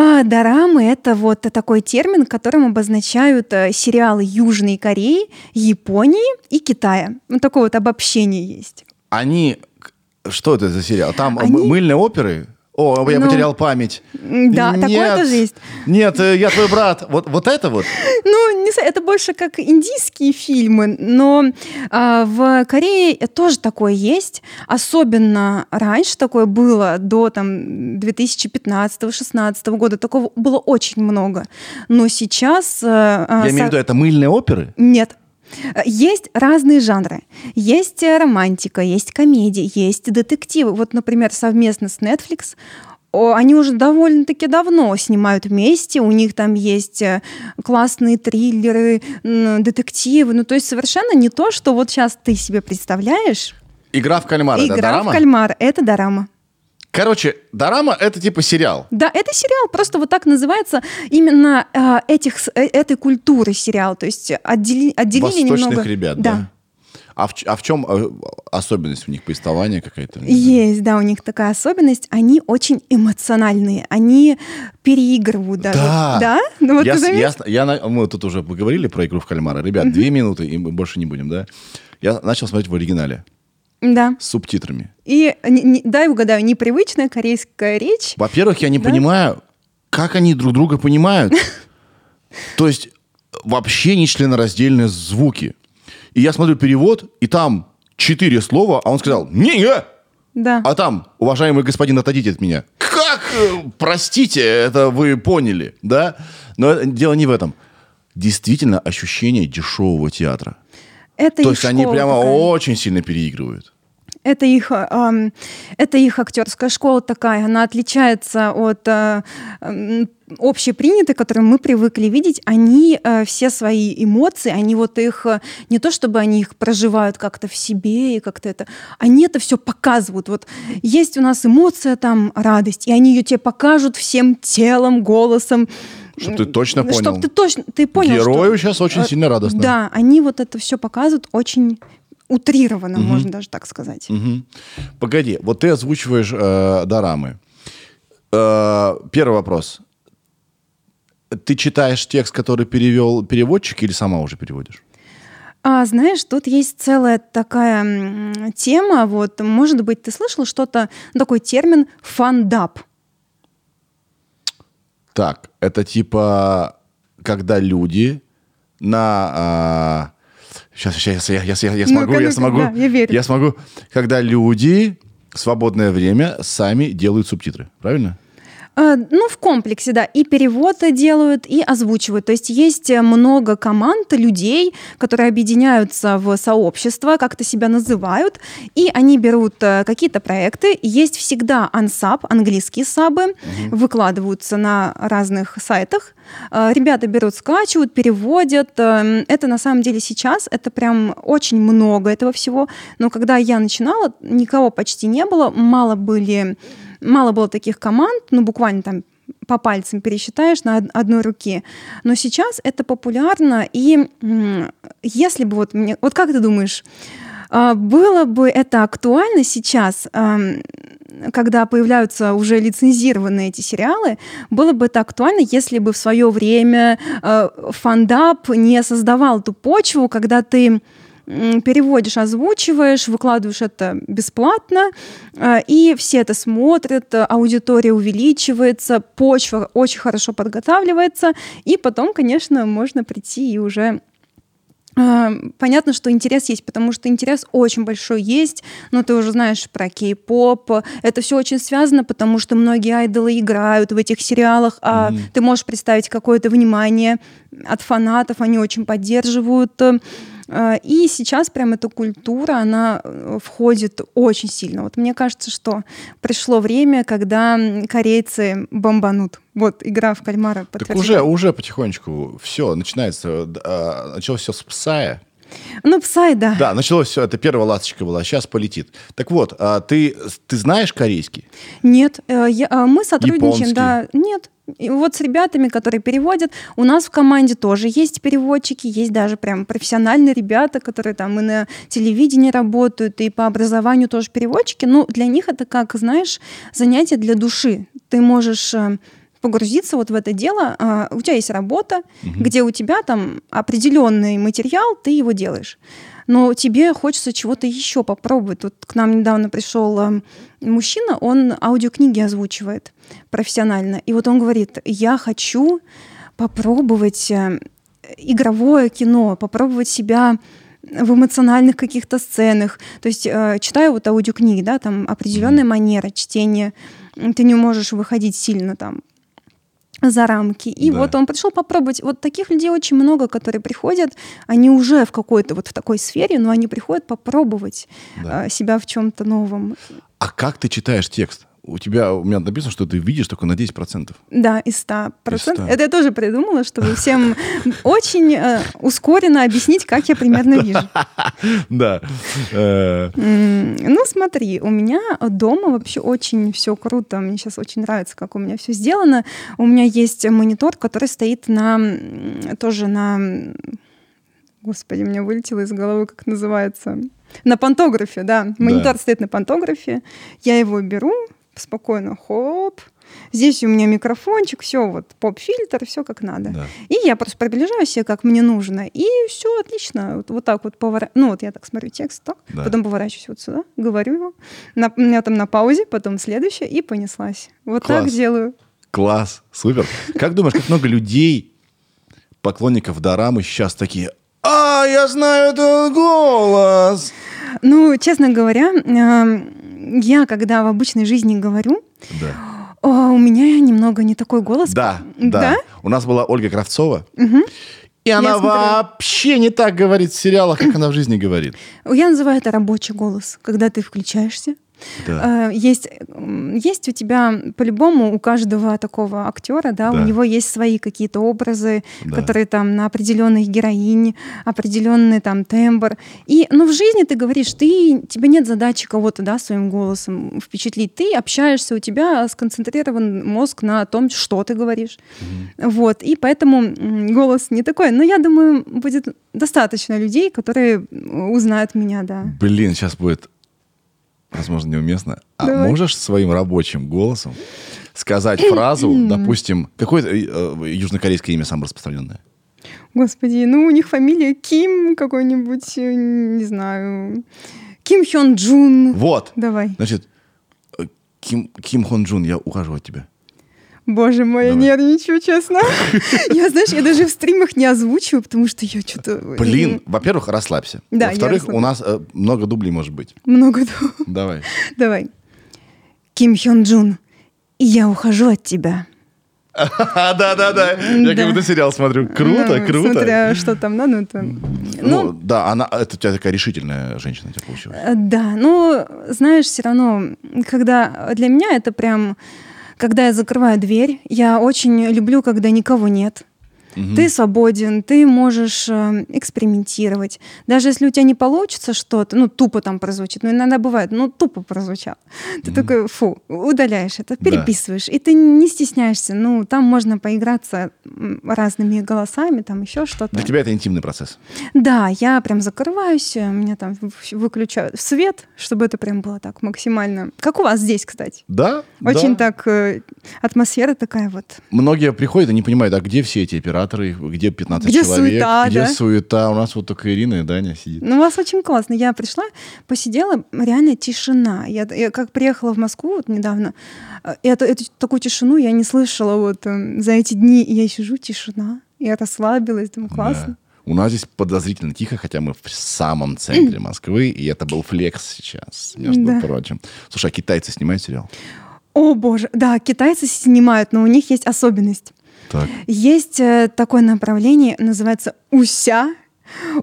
А, дорамы — это вот такой термин, которым обозначают э, сериалы Южной Кореи, Японии и Китая. Вот такое вот обобщение есть. Они... Что это за сериал? Там Они- м- мыльные оперы? О, я Ну, потерял память. да, такое Нет, тоже есть. Нет, э, я твой брат. Вот, вот это вот. <laughs> Ну, не знаю, это больше как индийские фильмы, но а, в Корее тоже такое есть. Особенно раньше такое было, до там 2015-2016 года. Такого было очень много. Но сейчас... а, а, Я имею в виду, это мыльные оперы? Нет. Есть разные жанры. Есть э, романтика, есть комедия, есть детективы. Вот, например, совместно с Netflix они уже довольно-таки давно снимают вместе, у них там есть э, классные триллеры, детективы. Ну, то есть совершенно не то, что вот сейчас ты себе представляешь. Игра в кальмара. Игра дорама? в кальмар — это дорама. Короче, дорама это типа сериал. Да, это сериал, просто вот так называется именно э, этих, э, этой культуры сериал. То есть отдели, отделили Восточных немного... ребят, да? А в, а в чем э, особенность у них повествования какая-то? Есть, да, у них такая особенность. Они очень эмоциональные, они переигрывают даже. Да. Да? Ну вот я, я я мы тут уже поговорили про игру в кальмара. Ребят, две минуты, и мы больше не будем, да? Я начал смотреть в оригинале Да. с субтитрами. И не- не- дай угадаю, непривычная корейская речь. Во-первых, я не Да? понимаю, как они друг друга понимают. <laughs> То есть вообще не членораздельные звуки. И я смотрю перевод, и там четыре слова, а он сказал «не Да. А там, уважаемый господин, отойдите от меня. Как? Э, Простите, это вы поняли, да? Но дело не в этом. Действительно ощущение дешевого театра. Это То есть они прямо такая. очень сильно переигрывают. Это их, э, это их актерская школа такая, она отличается от э, м, общепринятой, которую мы привыкли видеть. Они э, все свои эмоции, они вот их, э, не то чтобы они их проживают как-то в себе и как-то это, они это все показывают. Вот есть у нас эмоция там, радость, и они ее тебе покажут всем телом, голосом. Чтоб ты точно понял. Чтобы ты точно, ты понял, Герою что... сейчас очень э, сильно радостно. Да, они вот это все показывают очень утрированно, можно даже так сказать. Мгм. Погоди, вот ты озвучиваешь э, дорамы. Э, первый вопрос. Ты читаешь текст, который перевел переводчик, или сама уже переводишь? А, знаешь, тут есть целая такая тема, вот, может быть, ты слышал что-то, такой термин фандап. Так, это типа, когда люди на... сейчас, сейчас, я, я, я, я смогу, Ну-ка, я смогу. да, я верю. Я смогу. Когда люди в свободное время сами делают субтитры, правильно? А, Ну, в комплексе, да, и переводы делают, и озвучивают. То есть есть э, много команд людей, которые объединяются в сообщество, как-то себя называют, и они берут э, какие-то проекты. Есть всегда ансаб, английские сабы, выкладываются на разных сайтах. Э, Ребята берут, скачивают, переводят. Это на самом деле сейчас, это прям очень много этого всего. Но когда я начинала, никого почти не было, мало были мало было таких команд, ну, буквально там по пальцам пересчитаешь на од- одной руке. Но сейчас это популярно, и если бы вот мне... Вот как ты думаешь, а, было бы это актуально сейчас, когда появляются уже лицензированные эти сериалы, было бы это актуально, если бы в свое время э, фандап не создавал ту почву, когда ты переводишь, озвучиваешь, выкладываешь это бесплатно, э, и все это смотрят, э, аудитория увеличивается, почва очень хорошо подготавливается, и потом, конечно, можно прийти и уже А, Понятно, что интерес есть, потому что интерес очень большой есть, но ты уже знаешь про кей-поп. Это все очень связано, потому что многие айдолы играют в этих сериалах, а ты можешь представить какое-то внимание от фанатов, они очень поддерживают. А, И сейчас прям эта культура, она э, входит очень сильно. Вот мне кажется, что пришло время, когда корейцы бомбанут. Вот игра в кальмара Так уже, уже потихонечку все начинается. д- а, Началось все с Псая. Ну, Псай, да. Да, началось все, это первая ласточка была, сейчас полетит. Так вот, а ты, ты знаешь корейский? Нет, э, я- а, мы сотрудничаем, Японский? да, нет. И вот с ребятами, которые переводят, у нас в команде тоже есть переводчики, есть даже прям профессиональные ребята, которые там и на телевидении работают, и по образованию тоже переводчики. Ну, для них это как, знаешь, занятие для души. Ты можешь э, погрузиться вот в это дело. а, У тебя есть работа, где у тебя там определенный материал, ты его делаешь. Но тебе хочется чего-то еще попробовать. Вот к нам недавно пришел мужчина, он аудиокниги озвучивает профессионально. И вот он говорит, я хочу попробовать э, игровое кино, попробовать себя в эмоциональных каких-то сценах. То есть э, читаю вот аудиокниги, да, там определенная манера чтения, ты не можешь выходить сильно там за рамки. И Да. вот он пришел попробовать. Вот таких людей очень много, которые приходят, они уже в какой-то вот в такой сфере, но они приходят попробовать Да. э, себя в чем-то новом. А как ты читаешь текст? У тебя, у меня написано, что ты видишь только на 10%. Да, из 100%. Из 100. Это я тоже придумала, чтобы всем <laughs> очень э, ускоренно объяснить, как я примерно вижу. <laughs> Да. Э, Ну, смотри, у меня дома вообще очень все круто. Мне сейчас очень нравится, как у меня все сделано. У меня есть монитор, который стоит на тоже на Господи, у меня вылетело из головы, как называется. На пантографе, да. Монитор стоит на пантографе. Я его беру, спокойно, хоп. Здесь у меня микрофончик, все вот поп-фильтр, все как надо. Да. И я просто приближаю себе, как мне нужно. И все отлично. Вот, вот так вот поворачиваю. Ну, вот я так смотрю текст, так, Да. потом поворачиваюсь вот сюда, говорю его. На- у меня там на паузе, потом следующее, и понеслась. Вот так Класс. делаю. Класс, супер. Как думаешь, как много людей, поклонников Дорамы, сейчас такие, а, я знаю этот голос. Ну, честно говоря, эм, я, когда в обычной жизни говорю, Да. о, у меня немного не такой голос. Да, да. Да? У нас была Ольга Кравцова. И Я она смотрю. вообще не так говорит в сериалах, как она в жизни говорит. Я называю это рабочий голос, когда ты включаешься. Да. Э, Есть, есть у тебя, по-любому, у каждого такого актера, да, Да. у него есть свои какие-то образы, Да. которые там на определенных героинь, определенный там тембр. И, ну, в жизни ты говоришь, ты, тебе нет задачи кого-то, да, своим голосом впечатлить. Ты общаешься, у тебя сконцентрирован мозг на том, что ты говоришь. Вот, и поэтому голос не такой. Но я думаю, будет достаточно людей, которые узнают меня, да. Блин, сейчас будет, возможно, неуместно. А Давай. можешь своим рабочим голосом сказать <clears throat> фразу, допустим, какое э, южнокорейское имя самое распространенное? Господи, ну у них фамилия Ким какой-нибудь, э, не знаю, Ким Хён Джун. Вот. Давай. Значит, э, Ким, Ким Хон Джун, я ухожу от тебя. Боже мой, я Давай. нервничаю, честно. <laughs> Я, знаешь, я даже в стримах не озвучиваю, потому что я что-то... Блин, во-первых, расслабься. Да, я Во-вторых, у нас э, много дублей может быть. Много... ду- <laughs> Давай. Давай. Ким Хён Джун, я ухожу от тебя. <laughs> Да-да-да. Я Да. как будто сериал смотрю. Круто, круто. Смотря что там, да, ну это... Ну, Ну, да, она, это у тебя такая решительная женщина у тебя получилась. Э, Да, ну, знаешь, все равно, когда для меня это прям, когда я закрываю дверь, я очень люблю, когда никого нет. Ты свободен, ты можешь э, экспериментировать. Даже если у тебя не получится что-то, ну, тупо там прозвучит, ну, иногда бывает, ну, тупо прозвучал. <laughs> Ты такой, фу, удаляешь это, Да. переписываешь, и ты не стесняешься. Ну, там можно поиграться разными голосами, там еще что-то. Для тебя это интимный процесс. Да, я прям закрываюсь, у меня там в- выключаю свет, чтобы это прям было так максимально. Как у вас здесь, кстати. Да? Очень да. так э, атмосфера такая вот. Многие приходят и не понимают, а где все эти операторы, где 15 Где человек, суета, где да? суета. У нас вот только Ирина и Даня сидит. Ну, у вас очень классно. Я пришла, посидела, реально тишина. Я, я как приехала в Москву вот недавно, э, это, эту такую тишину я не слышала вот э, за эти дни. И я сижу, тишина. Я расслабилась, думаю, классно. Да. У нас здесь подозрительно тихо, хотя мы в самом центре Москвы, и это был флекс сейчас, между Да. прочим. Слушай, а китайцы снимают сериал? О боже, да, китайцы снимают, но у них есть особенность. Так. Есть э, такое направление, называется уся.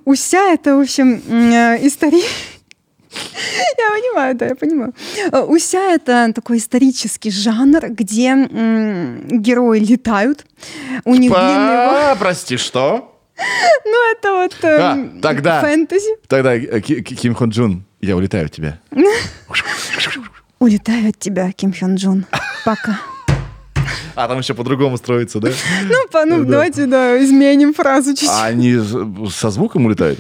Уся это, в общем, э, истори... <laughs> Я понимаю, да, я понимаю. Э, Уся это такой исторический жанр, где м, герои летают, у них длинные волосы. <laughs> Прости, что? <laughs> Ну, это вот э, А, м, тогда. фэнтези. Тогда Ки- Ки- Ким Хон Джун, я улетаю от тебя. Улетаю от тебя, Ким Хён Джун. Пока. А там еще по-другому строится, да? <laughs> Ну, по- ну, Да. давайте, да, изменим фразу чуть-чуть. А они со звуком улетают?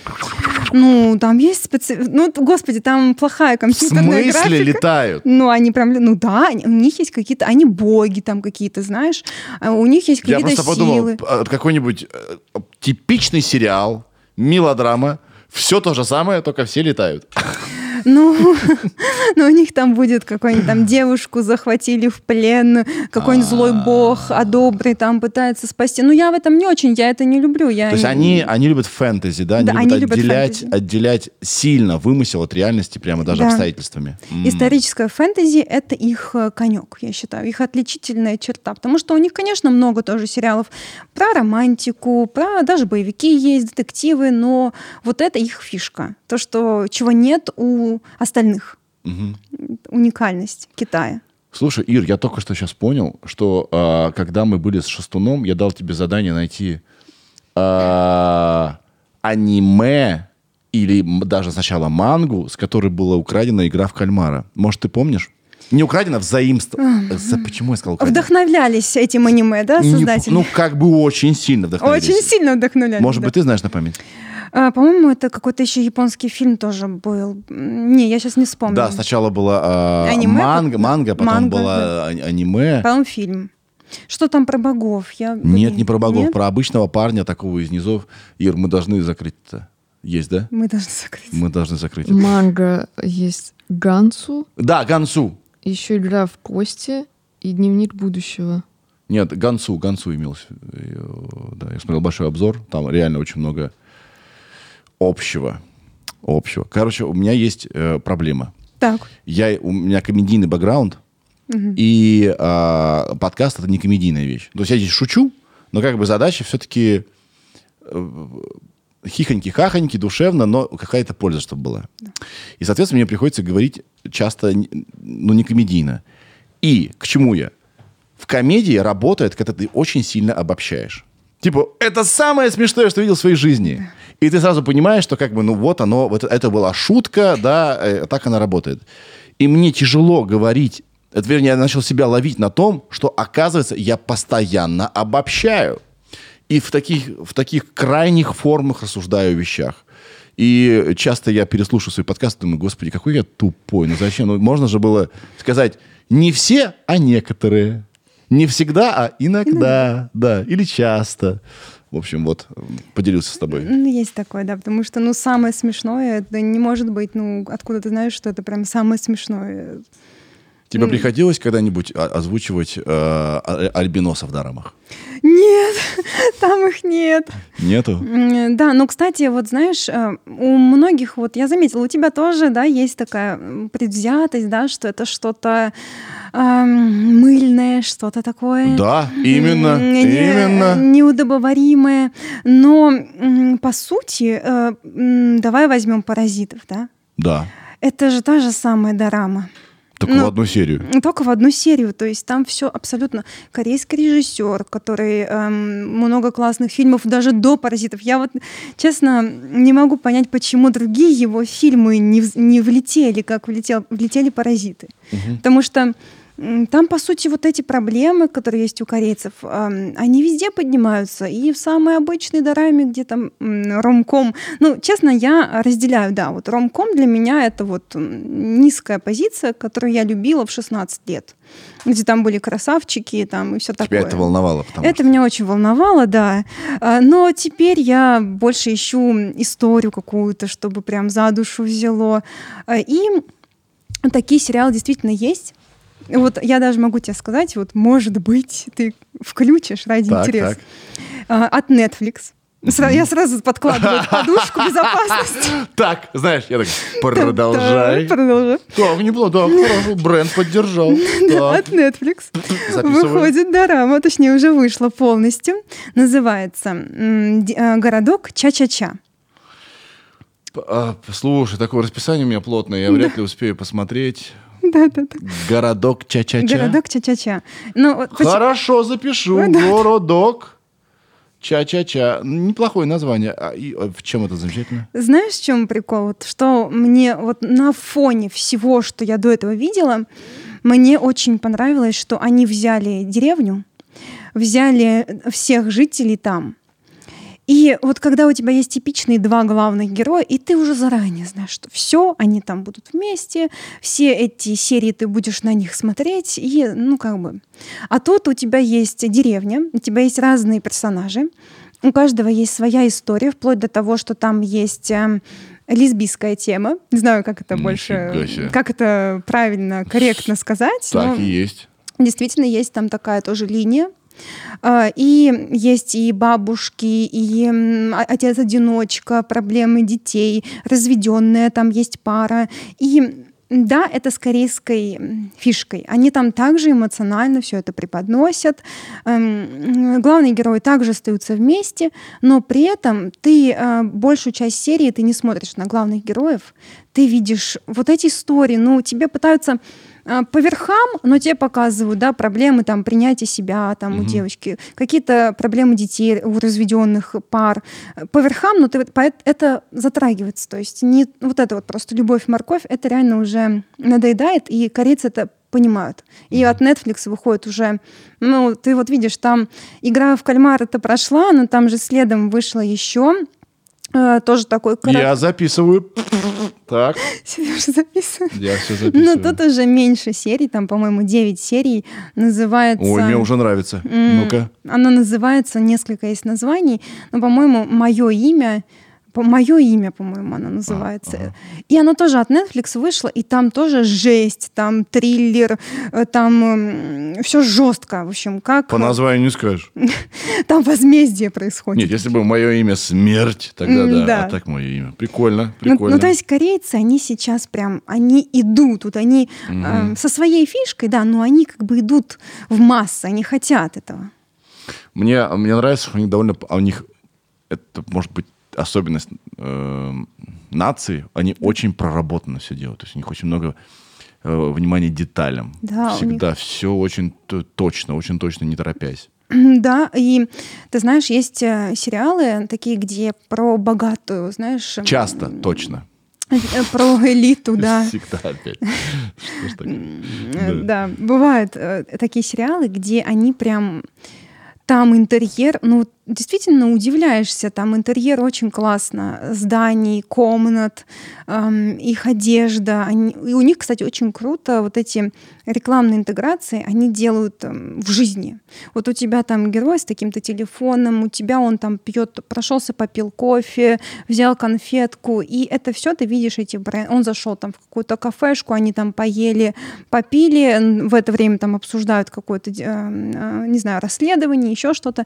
Ну, там есть специ... Ну, господи, там плохая В компьютерная смысле графика. летают? Ну, они прям, ну да, они- у них есть какие-то, они боги там какие-то, знаешь, а у них есть Я какие-то просто силы. подумал, а, какой-нибудь э, типичный сериал, мелодрама, все то же самое, только все летают. <laughs> Ну, <laughs> ну, у них там будет какой-нибудь там девушку захватили в плен, какой-нибудь злой бог, а добрый там пытается спасти. Ну, я в этом не очень, я это не люблю. Я... То есть они, они любят фэнтези, да? Они Да, любят они любят отделять, фэнтези. отделять сильно вымысел от реальности, прямо даже Да. обстоятельствами. М. Историческое фэнтези — это их э, конек, я считаю, их отличительная черта. Потому что у них, конечно, много тоже сериалов про романтику, про даже боевики есть, детективы, но вот это их фишка. То, что чего нет у остальных. Мгм. Уникальность Китая. Слушай, Ир, я только что сейчас понял, что а, когда мы были с Шестуном, я дал тебе задание найти а, аниме или даже сначала мангу, с которой была украдена игра в кальмара. Может, ты помнишь? Не украдена, взаимство. За- Почему я сказал украдена? Вдохновлялись этим аниме, да, Не- создатели? ну, как бы очень сильно вдохновились. Очень сильно вдохновлялись. Может да. быть, ты знаешь на память? А, По-моему, это какой-то еще японский фильм тоже был. Не, я сейчас не вспомню. Да, сначала была а, Аниме, манга, потом- манга, потом манга, была да. аниме. Потом фильм. Что там про богов? Я... Нет, не про богов, нет? про обычного парня такого из низов. Ир, мы должны закрыть это. Есть, да? Мы должны закрыть. Мы должны закрыть. Манга есть Гансу, Да, Гансу. еще игра в кости и дневник будущего. Нет, Гансу, Гансу имелся. э, Да, я смотрел большой обзор. Там реально очень много общего. Общего. Короче, у меня есть э, проблема. Так. Я, у меня комедийный бэкграунд, и а, подкаст это не комедийная вещь. То есть я здесь шучу, но как бы задача все-таки хихоньки-хахоньки, душевно, но какая-то польза, чтобы была. И, соответственно, мне приходится говорить часто, ну, не комедийно. И к чему я? В комедии работает, когда ты очень сильно обобщаешь. Типа, это самое смешное, что видел в своей жизни. И ты сразу понимаешь, что как бы, ну вот оно, вот это была шутка, да, э, так она работает. И мне тяжело говорить, это, вернее, я начал себя ловить на том, что, оказывается, я постоянно обобщаю. И в таких, в таких крайних формах рассуждаю о вещах. И часто я переслушаю свои подкасты, думаю, господи, какой я тупой, ну зачем? Ну, можно же было сказать не все, а некоторые. Не всегда, а иногда, да, или часто. В общем, вот, поделился с тобой. Ну, есть такое, да, потому что, ну, самое смешное, это не может быть, ну, откуда ты знаешь, что это прям самое смешное. Тебе приходилось когда-нибудь озвучивать э, а- альбиносов на рамах? Нет, <laughs> там их нет. Нету? Да, но, кстати, вот знаешь, э, у многих, вот я заметила, у тебя тоже, да, есть такая предвзятость, да, что это что-то эм, мыльное, что-то такое. Да, именно, не- именно. Неудобоваримое. Но, по сути, э, давай возьмем «Паразитов», да? Да. Это же та же самая дорама. Только Ну, в одну серию. Только в одну серию, то есть там все абсолютно корейский режиссер, который эм, много классных фильмов даже до паразитов. Я вот честно не могу понять, почему другие его фильмы не, не влетели, как влетел, влетели паразиты. Потому что там, по сути, вот эти проблемы, которые есть у корейцев, они везде поднимаются. И в самой обычной дораме, где там ромком. Ну, честно, я разделяю, да, вот ромком для меня это вот низкая позиция, которую я любила в 16 лет. Где там были красавчики там, и все такое. Тебя это волновало, потому Это что... меня очень волновало, да. А, Но теперь я больше ищу историю какую-то, чтобы прям за душу взяло. А, И такие сериалы действительно есть. Вот я даже могу тебе сказать, вот может быть, ты включишь ради Так, интереса. так. А, От Netflix. Я сразу подкладываю подушку безопасности. <laughs> Так, знаешь, я так, продолжай. Продолжай. Так, неплохо, да, хорошо, бренд поддержал. <laughs> От Netflix выходит дорама, точнее уже вышла полностью. Называется э, «Городок Ча-Ча-Ча». а, слушай, такое расписание у меня плотное, я вряд ли успею посмотреть. <laughs> Да-да-да. Городок Ча-Ча-Ча. «Городок Ча-Ча-Ча». Ну, Хорошо, запишу. Ну. Городок. Ча-ча-ча. Неплохое название. А и, а в чем это замечательно? Знаешь, в чем прикол? Вот что мне вот на фоне всего, что я до этого видела, мне очень понравилось, что они взяли деревню, взяли всех жителей там. И вот когда у тебя есть типичные два главных героя, и ты уже заранее знаешь, что все, они там будут вместе, все эти серии ты будешь на них смотреть, и ну как бы. А тут у тебя есть деревня, у тебя есть разные персонажи, у каждого есть своя история, вплоть до того, что там есть эм, лесбийская тема. Не знаю, как это Нифига больше, себе. как это правильно, корректно сказать. Так и есть. Действительно, есть там такая тоже линия. А, И есть и бабушки, и о- отец-одиночка, проблемы детей, разведенная, там есть пара. И да, это с корейской фишкой. Они там также эмоционально все это преподносят. Эм, Главные герои также остаются вместе, но при этом ты э, большую часть серии ты не смотришь на главных героев, ты видишь вот эти истории, ну, тебе пытаются а, по верхам, но тебе показывают, да, проблемы там принятия себя там у девочки, какие-то проблемы детей у разведенных пар. По верхам, но ты, вот по- это затрагивается, то есть не вот это вот просто любовь морковь, это реально уже надоедает, и корейцы это понимают. И от Netflix выходит уже, ну, ты вот видишь, там игра в кальмар это прошла, но там же следом вышло еще э, тоже такой корот- Я записываю. Так, Сережа записывает. я все Ну, записываю. тут уже меньше серий, там, по-моему, 9 серий. Называется... Ой, мне уже нравится. Ну-ка. Оно называется, несколько есть названий, но, по-моему, мое имя, мое имя, по-моему, оно называется. И оно тоже от Netflix вышло, и там тоже жесть, там триллер, э, там все жестко, в общем, как По названию не скажешь. <laughs> там возмездие происходит. Нет, если бы мое имя смерть, тогда да. да. А так мое имя. Прикольно, Ну, прикольно. ну, то есть корейцы, они сейчас прям, они идут, вот они э, со своей фишкой, да, но они как бы идут в массы, они хотят этого. Мне, мне нравится, что у них довольно... А у них, это может быть особенность э, нации, они очень проработанно все делают. То есть у них очень много э, внимания деталям. Да, Всегда все очень точно, очень точно, не торопясь. Да, и ты знаешь, есть э, сериалы такие, где про богатую, знаешь, м, Часто, точно. э, про элиту, да. <laughs> Всегда опять. Э, Да, бывают такие сериалы, где они прям там интерьер, ну, действительно удивляешься, там интерьер очень классно, зданий, комнат, эм, их одежда. Они- и у них, кстати, очень круто вот эти рекламные интеграции, они делают эм, в жизни. Вот у тебя там герой с таким-то телефоном, у тебя он там пьет, прошелся, попил кофе, взял конфетку, и это все ты видишь эти бренды. Он зашел там в какую-то кафешку, они там поели, попили, в это время там обсуждают какое-то, э, э, не знаю, расследование, еще что-то,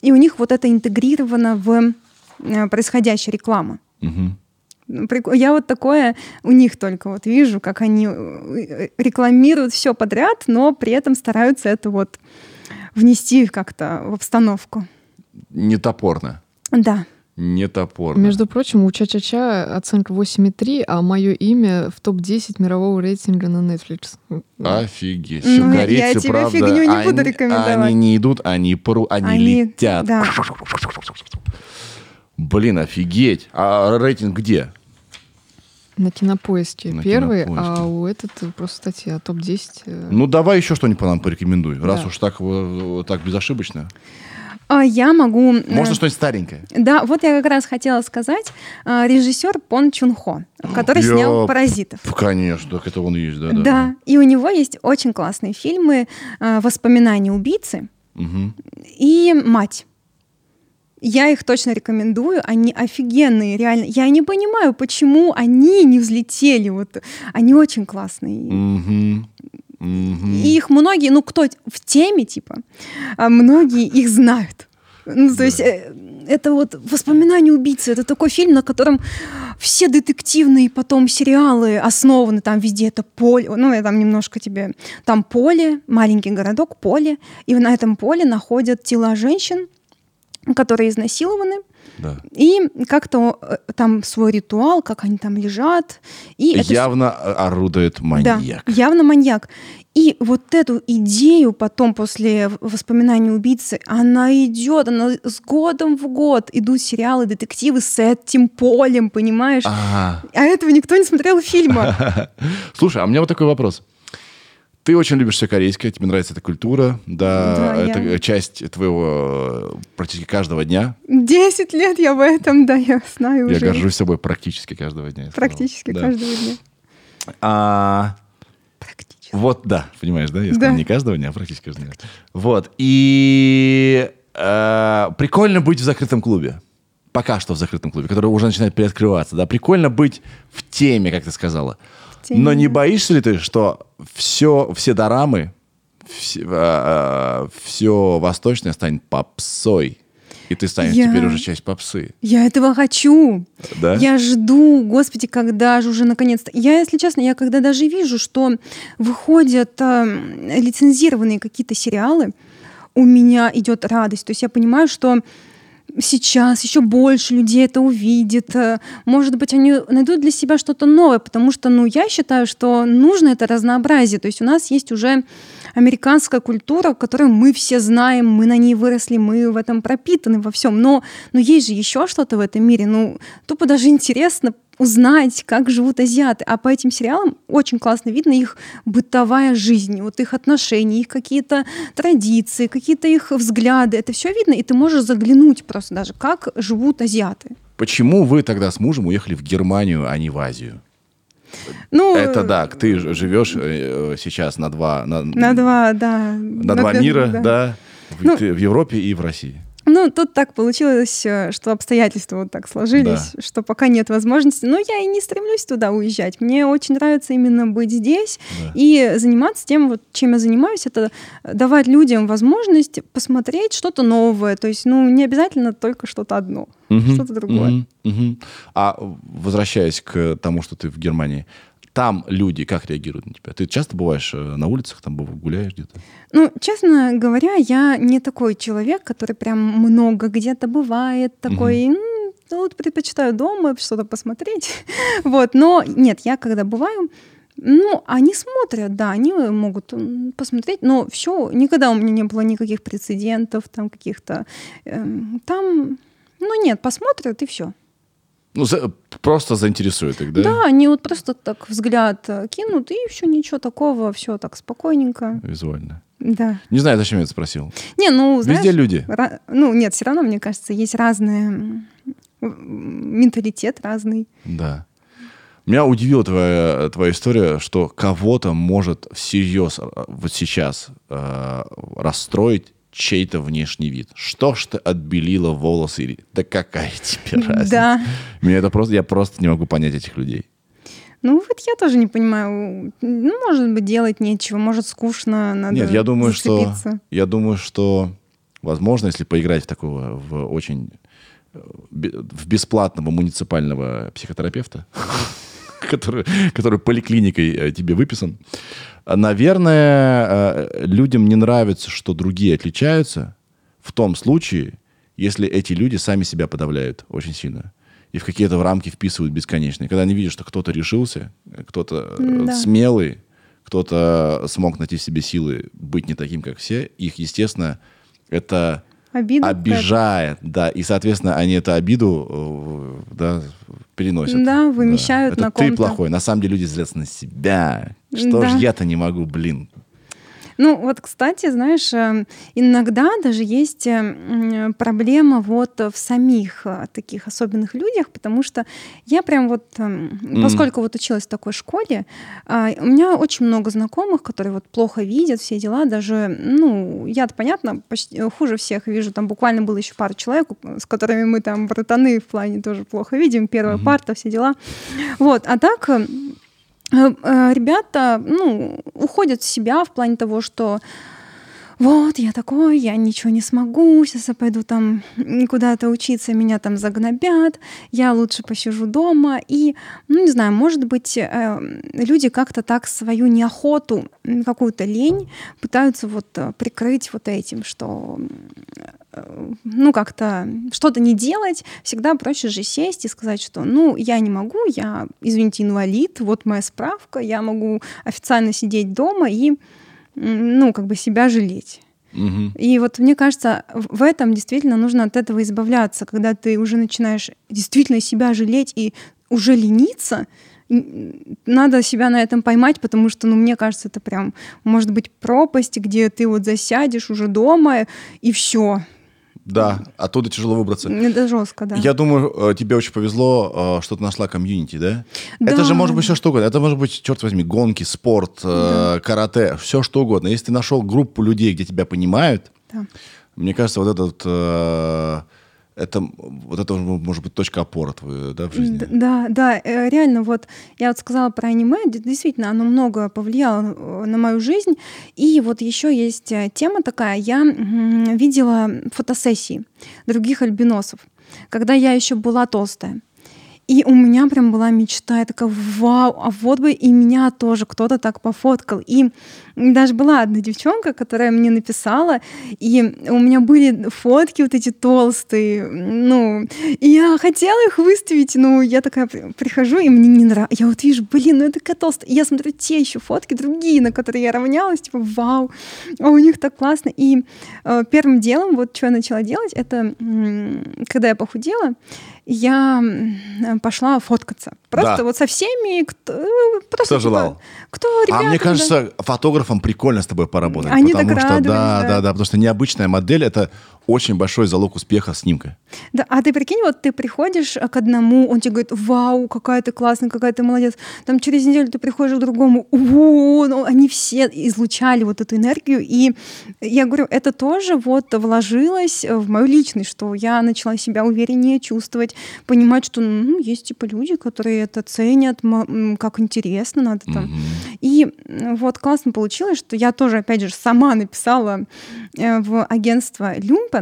и у них вот это интегрировано в э. Мгм. Ну, прик- Я вот такое у них только вот вижу, как они э, рекламируют все подряд, но при этом стараются это вот внести как-то в обстановку. Не топорно. Да. Не топорно. Между прочим, у Ча-Ча-Ча оценка 8,3, а мое имя в топ-10 мирового рейтинга на Netflix. Офигеть. Ну, я тебе правда, фигню не буду они- рекомендовать. Они не идут, они, пру, они, Они- летят. да. Блин, офигеть. А рейтинг где? На кинопоиске На первый, Кинопоиске. а у этот э, просто статья топ-10. э, Ну, давай еще что-нибудь по нам порекомендуй, раз Да. уж так, э, так безошибочно. А я могу... Можно что-нибудь старенькое? Да, вот я как раз хотела сказать. э, Режиссер Пон Чун Хо, который снял Я- «Паразитов». Конечно, так это он есть, да. Да. Да, и у него есть очень классные фильмы э, «Воспоминания убийцы» Мгм. и «Мать». Я их точно рекомендую, они офигенные, реально. Я не понимаю, почему они не взлетели, вот они очень классные. Мгм. Мгм. И их многие, ну кто в теме, типа, а многие их знают. Ну, то есть э, это вот «Воспоминания убийцы». Это такой фильм, на котором все детективные потом сериалы основаны. Там везде это поле. Ну, я там немножко тебе... Там поле, маленький городок, поле. И на этом поле находят тела женщин, которые изнасилованы. Да. И как-то э, там свой ритуал, как они там лежат. И это Явно орудует маньяк. да, явно маньяк. И вот эту идею потом, после воспоминаний убийцы, она идет, она с годом в год идут сериалы, детективы с этим полем, понимаешь? А, А этого никто не смотрел фильма. <laughs> Слушай, а у меня вот такой вопрос. Ты очень любишь все корейское, тебе нравится эта культура, да, Да, это я- часть твоего э, практически каждого дня. Десять лет я в этом, да, я знаю Я уже. горжусь собой практически каждого дня. я. Практически Да. каждого дня. А, Практически. Вот, да, понимаешь, да? Я Да. сказал не каждого дня, а практически каждого дня. Вот. И э, прикольно быть в закрытом клубе. Пока что в закрытом клубе, который уже начинает приоткрываться. Да? Прикольно быть в теме, как ты сказала. Но не боишься ли ты, что все, все дорамы, все, восточное станет попсой? И ты станешь Я- теперь уже часть попсы. Я этого хочу. Да? Я жду, господи, когда же уже наконец-то. Я, если честно, я когда даже вижу, что выходят э, лицензированные какие-то сериалы, у меня идет радость. То есть я понимаю, что сейчас еще больше людей это увидит. Э, Может быть, они найдут для себя что-то новое, потому что, ну, я считаю, что нужно это разнообразие. То есть у нас есть уже американская культура, которую мы все знаем, мы на ней выросли, мы в этом пропитаны во всем. Но, но есть же еще что-то в этом мире. Ну, тупо даже интересно узнать, как живут азиаты. А по этим сериалам очень классно видно их бытовая жизнь, вот их отношения, их какие-то традиции, какие-то их взгляды. Это все видно, и ты можешь заглянуть просто даже, как живут азиаты. Почему вы тогда с мужем уехали в Германию, а не в Азию? Ну, Это да, ты ж- живешь э, э, сейчас на два, на, На два, да. на два мира, да, в, Ну, ты в Европе и в России. Ну, тут так получилось, э, что обстоятельства вот так сложились, что пока нет возможности. Но я и не стремлюсь туда уезжать. Мне очень нравится именно быть здесь Да. и заниматься тем, вот, чем я занимаюсь, это давать людям возможность посмотреть что-то новое. То есть, ну, не обязательно только что-то одно, Мгм, что-то другое. мгм, мгм. А возвращаясь к тому, что ты в Германии, там люди как реагируют на тебя? Ты часто бываешь э, на улицах, там гуляешь где-то? Ну, честно говоря, я не такой человек, который прям много где-то бывает, такой, «М, ну, вот предпочитаю дома что-то посмотреть. <laughs> Вот, но нет, я когда бываю, ну, они смотрят, да, они могут м, посмотреть, но все, никогда у меня не было никаких прецедентов, там каких-то, эм, там, ну нет, посмотрят и все. Ну, за- просто заинтересует их, да? Да? они вот просто так взгляд э, кинут, и все, ничего такого, все так спокойненько, Визуально. да. Не знаю, зачем я это спросил. Не, ну, знаешь, Везде люди. Ну, нет, все равно, мне кажется, есть разные менталитет разный. Да. Меня удивила твоя, твоя история, что кого-то может всерьез э, вот сейчас э, расстроить чей-то внешний вид. Что ж ты отбелила волосы? Да какая тебе разница? Да. Меня это просто, я просто не могу понять этих людей. Ну, вот я тоже не понимаю. Ну, может быть, делать нечего, может, скучно, надо Нет, я думаю, что я думаю, что возможно, если поиграть в такого в очень э, в бесплатного муниципального психотерапевта, <laughs> который, который поликлиникой э, тебе выписан, наверное, э, людям не нравится, что другие отличаются в том случае, если эти люди сами себя подавляют очень сильно и в какие-то рамки вписывают бесконечные. Когда они видят, что кто-то решился, кто-то э, М-да. смелый, кто-то смог найти в себе силы быть не таким, как все, их, естественно, это Обида обижает, да, и, соответственно, они эту обиду, да, переносят. Да, вымещают Это на ты ком-то. плохой. На самом деле люди злятся на себя. Что Да. ж я-то не могу, блин. Ну, вот, кстати, знаешь, э, иногда даже есть э, м, проблема вот в самих э, таких особенных людях, потому что я прям вот, эм, поскольку вот училась в такой школе, а, у меня очень много знакомых, которые вот плохо видят все дела, даже, ну, я-то, понятно, почти хуже всех вижу, там буквально было еще пару человек, с которыми мы там братаны в плане тоже плохо видим, первая парта, все дела. Вот, а так э, э, э, ребята, ну, уходят в себя в плане того, что вот, я такой, я ничего не смогу, сейчас я пойду там куда-то учиться, меня там загнобят, я лучше посижу дома. И, ну, не знаю, может быть, э, люди как-то так свою неохоту, какую-то лень пытаются вот э, прикрыть вот этим, что э, ну, как-то что-то не делать, всегда проще же сесть и сказать, что, ну, я не могу, я, извините, инвалид, вот моя справка, я могу официально сидеть дома и, ну, как бы себя жалеть. Мгм. И вот мне кажется, в этом действительно нужно от этого избавляться, когда ты уже начинаешь действительно себя жалеть и уже лениться, надо себя на этом поймать, потому что, ну, мне кажется, это прям может быть пропасть, где ты вот засядешь уже дома и все. Да, оттуда тяжело выбраться. Это жестко, да. Я думаю, э, тебе очень повезло, э, что ты нашла комьюнити, да? Да. Это же может быть все что угодно. Это может быть, черт возьми, гонки, спорт, э, карате, все что угодно. Если ты нашел группу людей, где тебя понимают, Да. мне кажется, вот этот, это, вот это может быть точка опоры твоей, да, в жизни. Да, да, э, реально, вот я вот сказала про аниме, действительно, оно много повлияло э, на мою жизнь. И вот еще есть э, тема такая, я видела фотосессии других альбиносов, когда я еще была толстая. И у меня прям была мечта, я такая, вау, а вот бы и меня тоже кто-то так пофоткал. И даже была одна девчонка, которая мне написала, и у меня были фотки вот эти толстые, ну, и я хотела их выставить, но я такая при- прихожу, и мне не нравится. Я вот вижу, блин, ну я такая толстая. И я смотрю те еще фотки, другие, на которые я равнялась, типа, вау, а у них так классно. И э, первым делом, вот что я начала делать, это когда я похудела, я пошла фоткаться. Просто Да. вот со всеми, кто, э, просто, Кто типа, желал? Кто, А ребята, мне да. кажется, фотографам прикольно с тобой поработать. Они потому так что, радовались, да, да. да, да, потому что необычная модель это очень большой залог успеха снимка. Да, а ты прикинь, вот ты приходишь а, к одному, он тебе говорит, вау, какая ты классная, какая ты молодец. Там через неделю ты приходишь к другому, о, ну, они все излучали вот эту энергию. И я говорю, это тоже вот вложилось в мою личность, что я начала себя увереннее чувствовать, понимать, что ну, есть типа люди, которые это ценят, как интересно, надо там. Мгм. И м, вот классно получилось, что я тоже, опять же, сама написала э, в агентство Люмпен,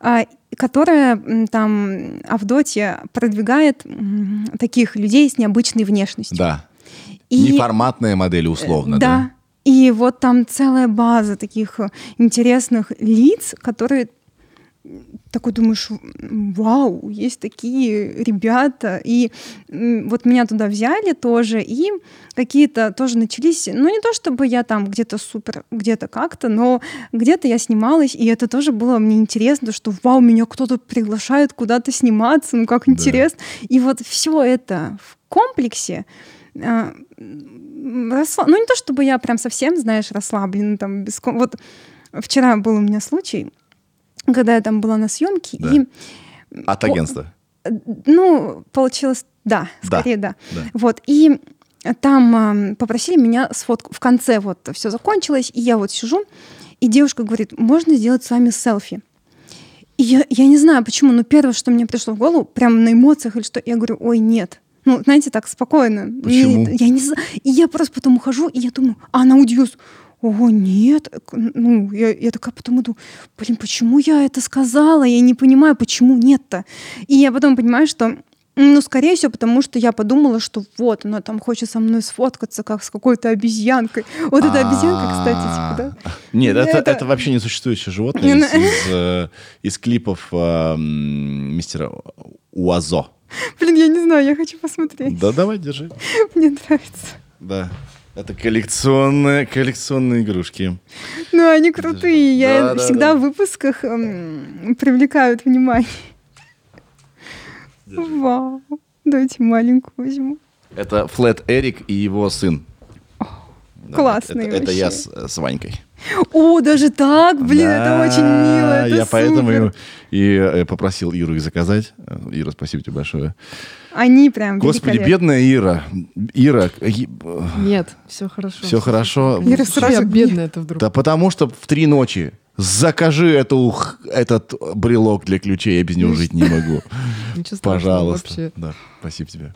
а, которая там Авдотья продвигает таких людей с необычной внешностью. Да. И- Неформатная модель условно, да? да. И вот там целая база таких э, интересных лиц, которые такой думаешь, вау, есть такие ребята. И вот меня туда взяли тоже, и какие-то тоже начались, ну не то чтобы я там где-то супер, где-то как-то, но где-то я снималась, и это тоже было мне интересно, что вау, меня кто-то приглашает куда-то сниматься, ну как интересно. И вот все это в комплексе а, м, расслаб- Ну, не то чтобы я прям совсем, знаешь, расслаблена там без... Вот вчера был у меня случай, когда я там была на съемке, Да. и, От агентства. э, ну, получилось, да, Да. скорее да. Да. Вот, и там ам, попросили меня сфоткать. В конце вот все закончилось, и я вот сижу, и девушка говорит, можно сделать с вами селфи? И я, я не знаю почему, но первое, что мне пришло в голову, прям на эмоциях или что, я говорю, ой, нет. Ну, знаете, так спокойно. Почему? Нет, я не знаю. И я просто потом ухожу, и я думаю, а она удивилась. О, нет. Ну, я, я такая потом иду, блин, почему я это сказала? Я не понимаю, почему нет-то. И я потом понимаю, что ну, скорее всего, потому что я подумала, что вот, она там хочет со мной сфоткаться, как с какой-то обезьянкой. Вот эта обезьянка, кстати, типа, да? А, Нет, это, Это- это вообще не существующее животное из, из, э, из клипов э, мистера Уазо. Блин, я не знаю, я хочу посмотреть. Да, давай, держи. Мне нравится. Да. Это коллекционные, коллекционные игрушки. Ну, они крутые. Я Да, да, всегда да. в выпусках эм, привлекают внимание. Вау. Давайте маленькую возьму. Это Флет Эрик и его сын. Да, Классные Это, это я вообще. с, с Ванькой. О, даже так? Блин, это Да, очень мило. это я поэтому супер. и, и, э, попросил Иру их заказать. Э, Ира, спасибо тебе большое. Они прям Господи, бедная Ира. Ира, Нет, все хорошо. все хорошо. Ира сразу бедная это вдруг? Да потому что в три ночи закажи эту, этот брелок для ключей, я без него жить не могу. <laughs> Ничего страшного Пожалуйста. вообще. Да. Спасибо тебе.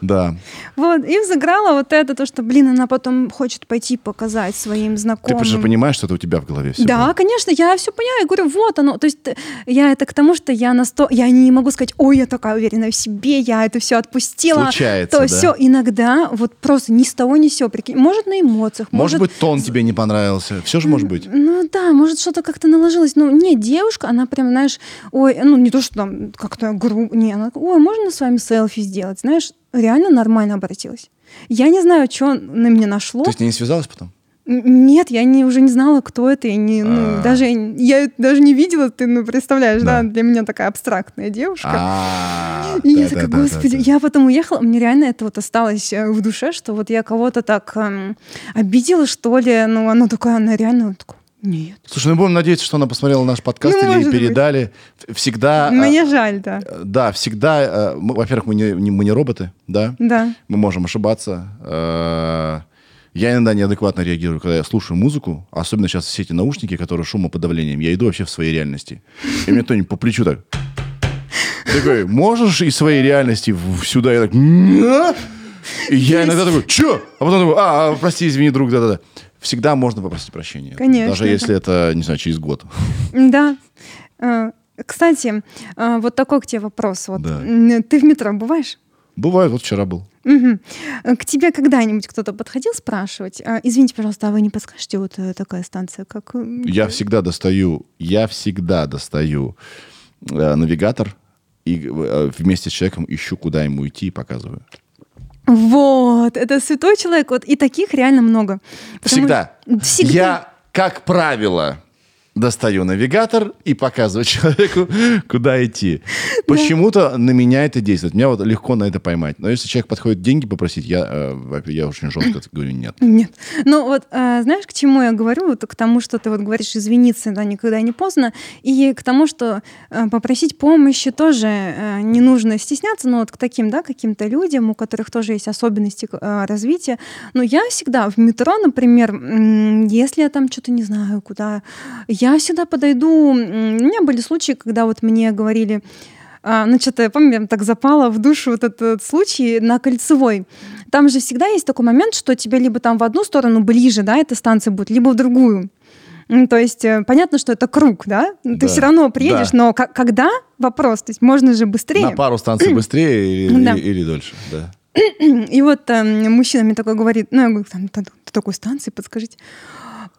Да. Вот, и взыграла вот это, то, что, блин, она потом хочет пойти показать своим Ты знакомым. же понимаешь, что это у тебя в голове все. Да, конечно, я все понимаю, я говорю, вот оно. То есть э, я это к тому, что я на сто, я не могу сказать, ой, я такая уверенная в себе, я это все отпустила. Случается, То да. все иногда вот просто ни с того ни с сего, прикинь. Может на эмоциях, Может быть, тон тебе не понравился. Все же может быть. Ну да, может что-то как-то наложилось. Ну, не, девушка, она прям, знаешь, ой, ну не то, что там как-то грубо, не, она, ой, можно с вами селфи сделать? Знаешь, реально нормально обратилась. Я не знаю, что на меня нашло. Ты с ней не связалась потом? Нет, я не, уже не знала, кто это. Я не, ну, А. даже, я даже не видела, ты ну, представляешь, да. Да. для меня такая абстрактная девушка. А, И я такая, да, господи, да. я потом уехала, мне реально это вот осталось э, в душе, что вот я кого-то так эм, обидела, что ли, ну, она такая, она реально такая, нет. Слушай, ну будем надеяться, что она посмотрела наш подкаст Ну, или может быть. передали. Всегда... Мне жаль, да. а, Да, всегда... а, мы- Во-первых, мы не, не- мы не роботы, да? Да. Мы можем ошибаться. Э, Я иногда неадекватно реагирую, когда я слушаю музыку, особенно сейчас все эти наушники, которые шумоподавлением. Я иду вообще в своей реальности. И мне кто-нибудь по плечу так... Такой, можешь из своей реальности сюда? Я так... И я иногда такой, чё? А потом такой, а, а, прости, извини, друг, да-да-да. Всегда можно попросить прощения. Конечно, Даже да. если это, не знаю, через год. Да. Э, Кстати, э, вот такой к тебе вопрос. Вот. Да. Ты в метро бываешь? Бывает, вот вчера был. Э, К тебе когда-нибудь кто-то подходил спрашивать? «А, Извините, пожалуйста, а вы не подскажете, вот э, такая станция, как... э, Я всегда достаю, я всегда достаю э, навигатор и вместе с человеком ищу, куда ему идти и показываю. Вот, это святой человек, вот и таких реально много. Потому- Всегда. Всегда. Я, как правило, достаю навигатор и показываю <laughs> человеку, куда идти. Почему-то на меня это действует. Меня вот легко на это поймать. Но если человек подходит деньги попросить, я, э, я очень жестко <clears throat> говорю нет. Нет. Ну вот, э, знаешь, к чему я говорю? Вот к тому, что ты вот говоришь, извиниться, да, никогда не поздно. И к тому, что э, попросить помощи тоже не нужно стесняться, но вот к таким, да, каким-то людям, у которых тоже есть особенности развития. Но я всегда в метро, например, если я там что-то не знаю, куда, я всегда подойду. У меня были случаи, когда вот мне говорили, а, ну, что-то, я помню, так запало в душу вот этот случай на Кольцевой. Там же всегда есть такой момент, что тебе либо там в одну сторону ближе, да, эта станция будет, либо в другую. То есть э, понятно, что это круг, да? Ты Да, все равно приедешь, да. но когда вопрос? То есть можно же быстрее. На пару станций <clears throat> быстрее или, Да. или дольше. Да. <clears throat> И вот эм, мужчина мне такой говорит, ну, я говорю, там, та- та- такой станции, подскажите.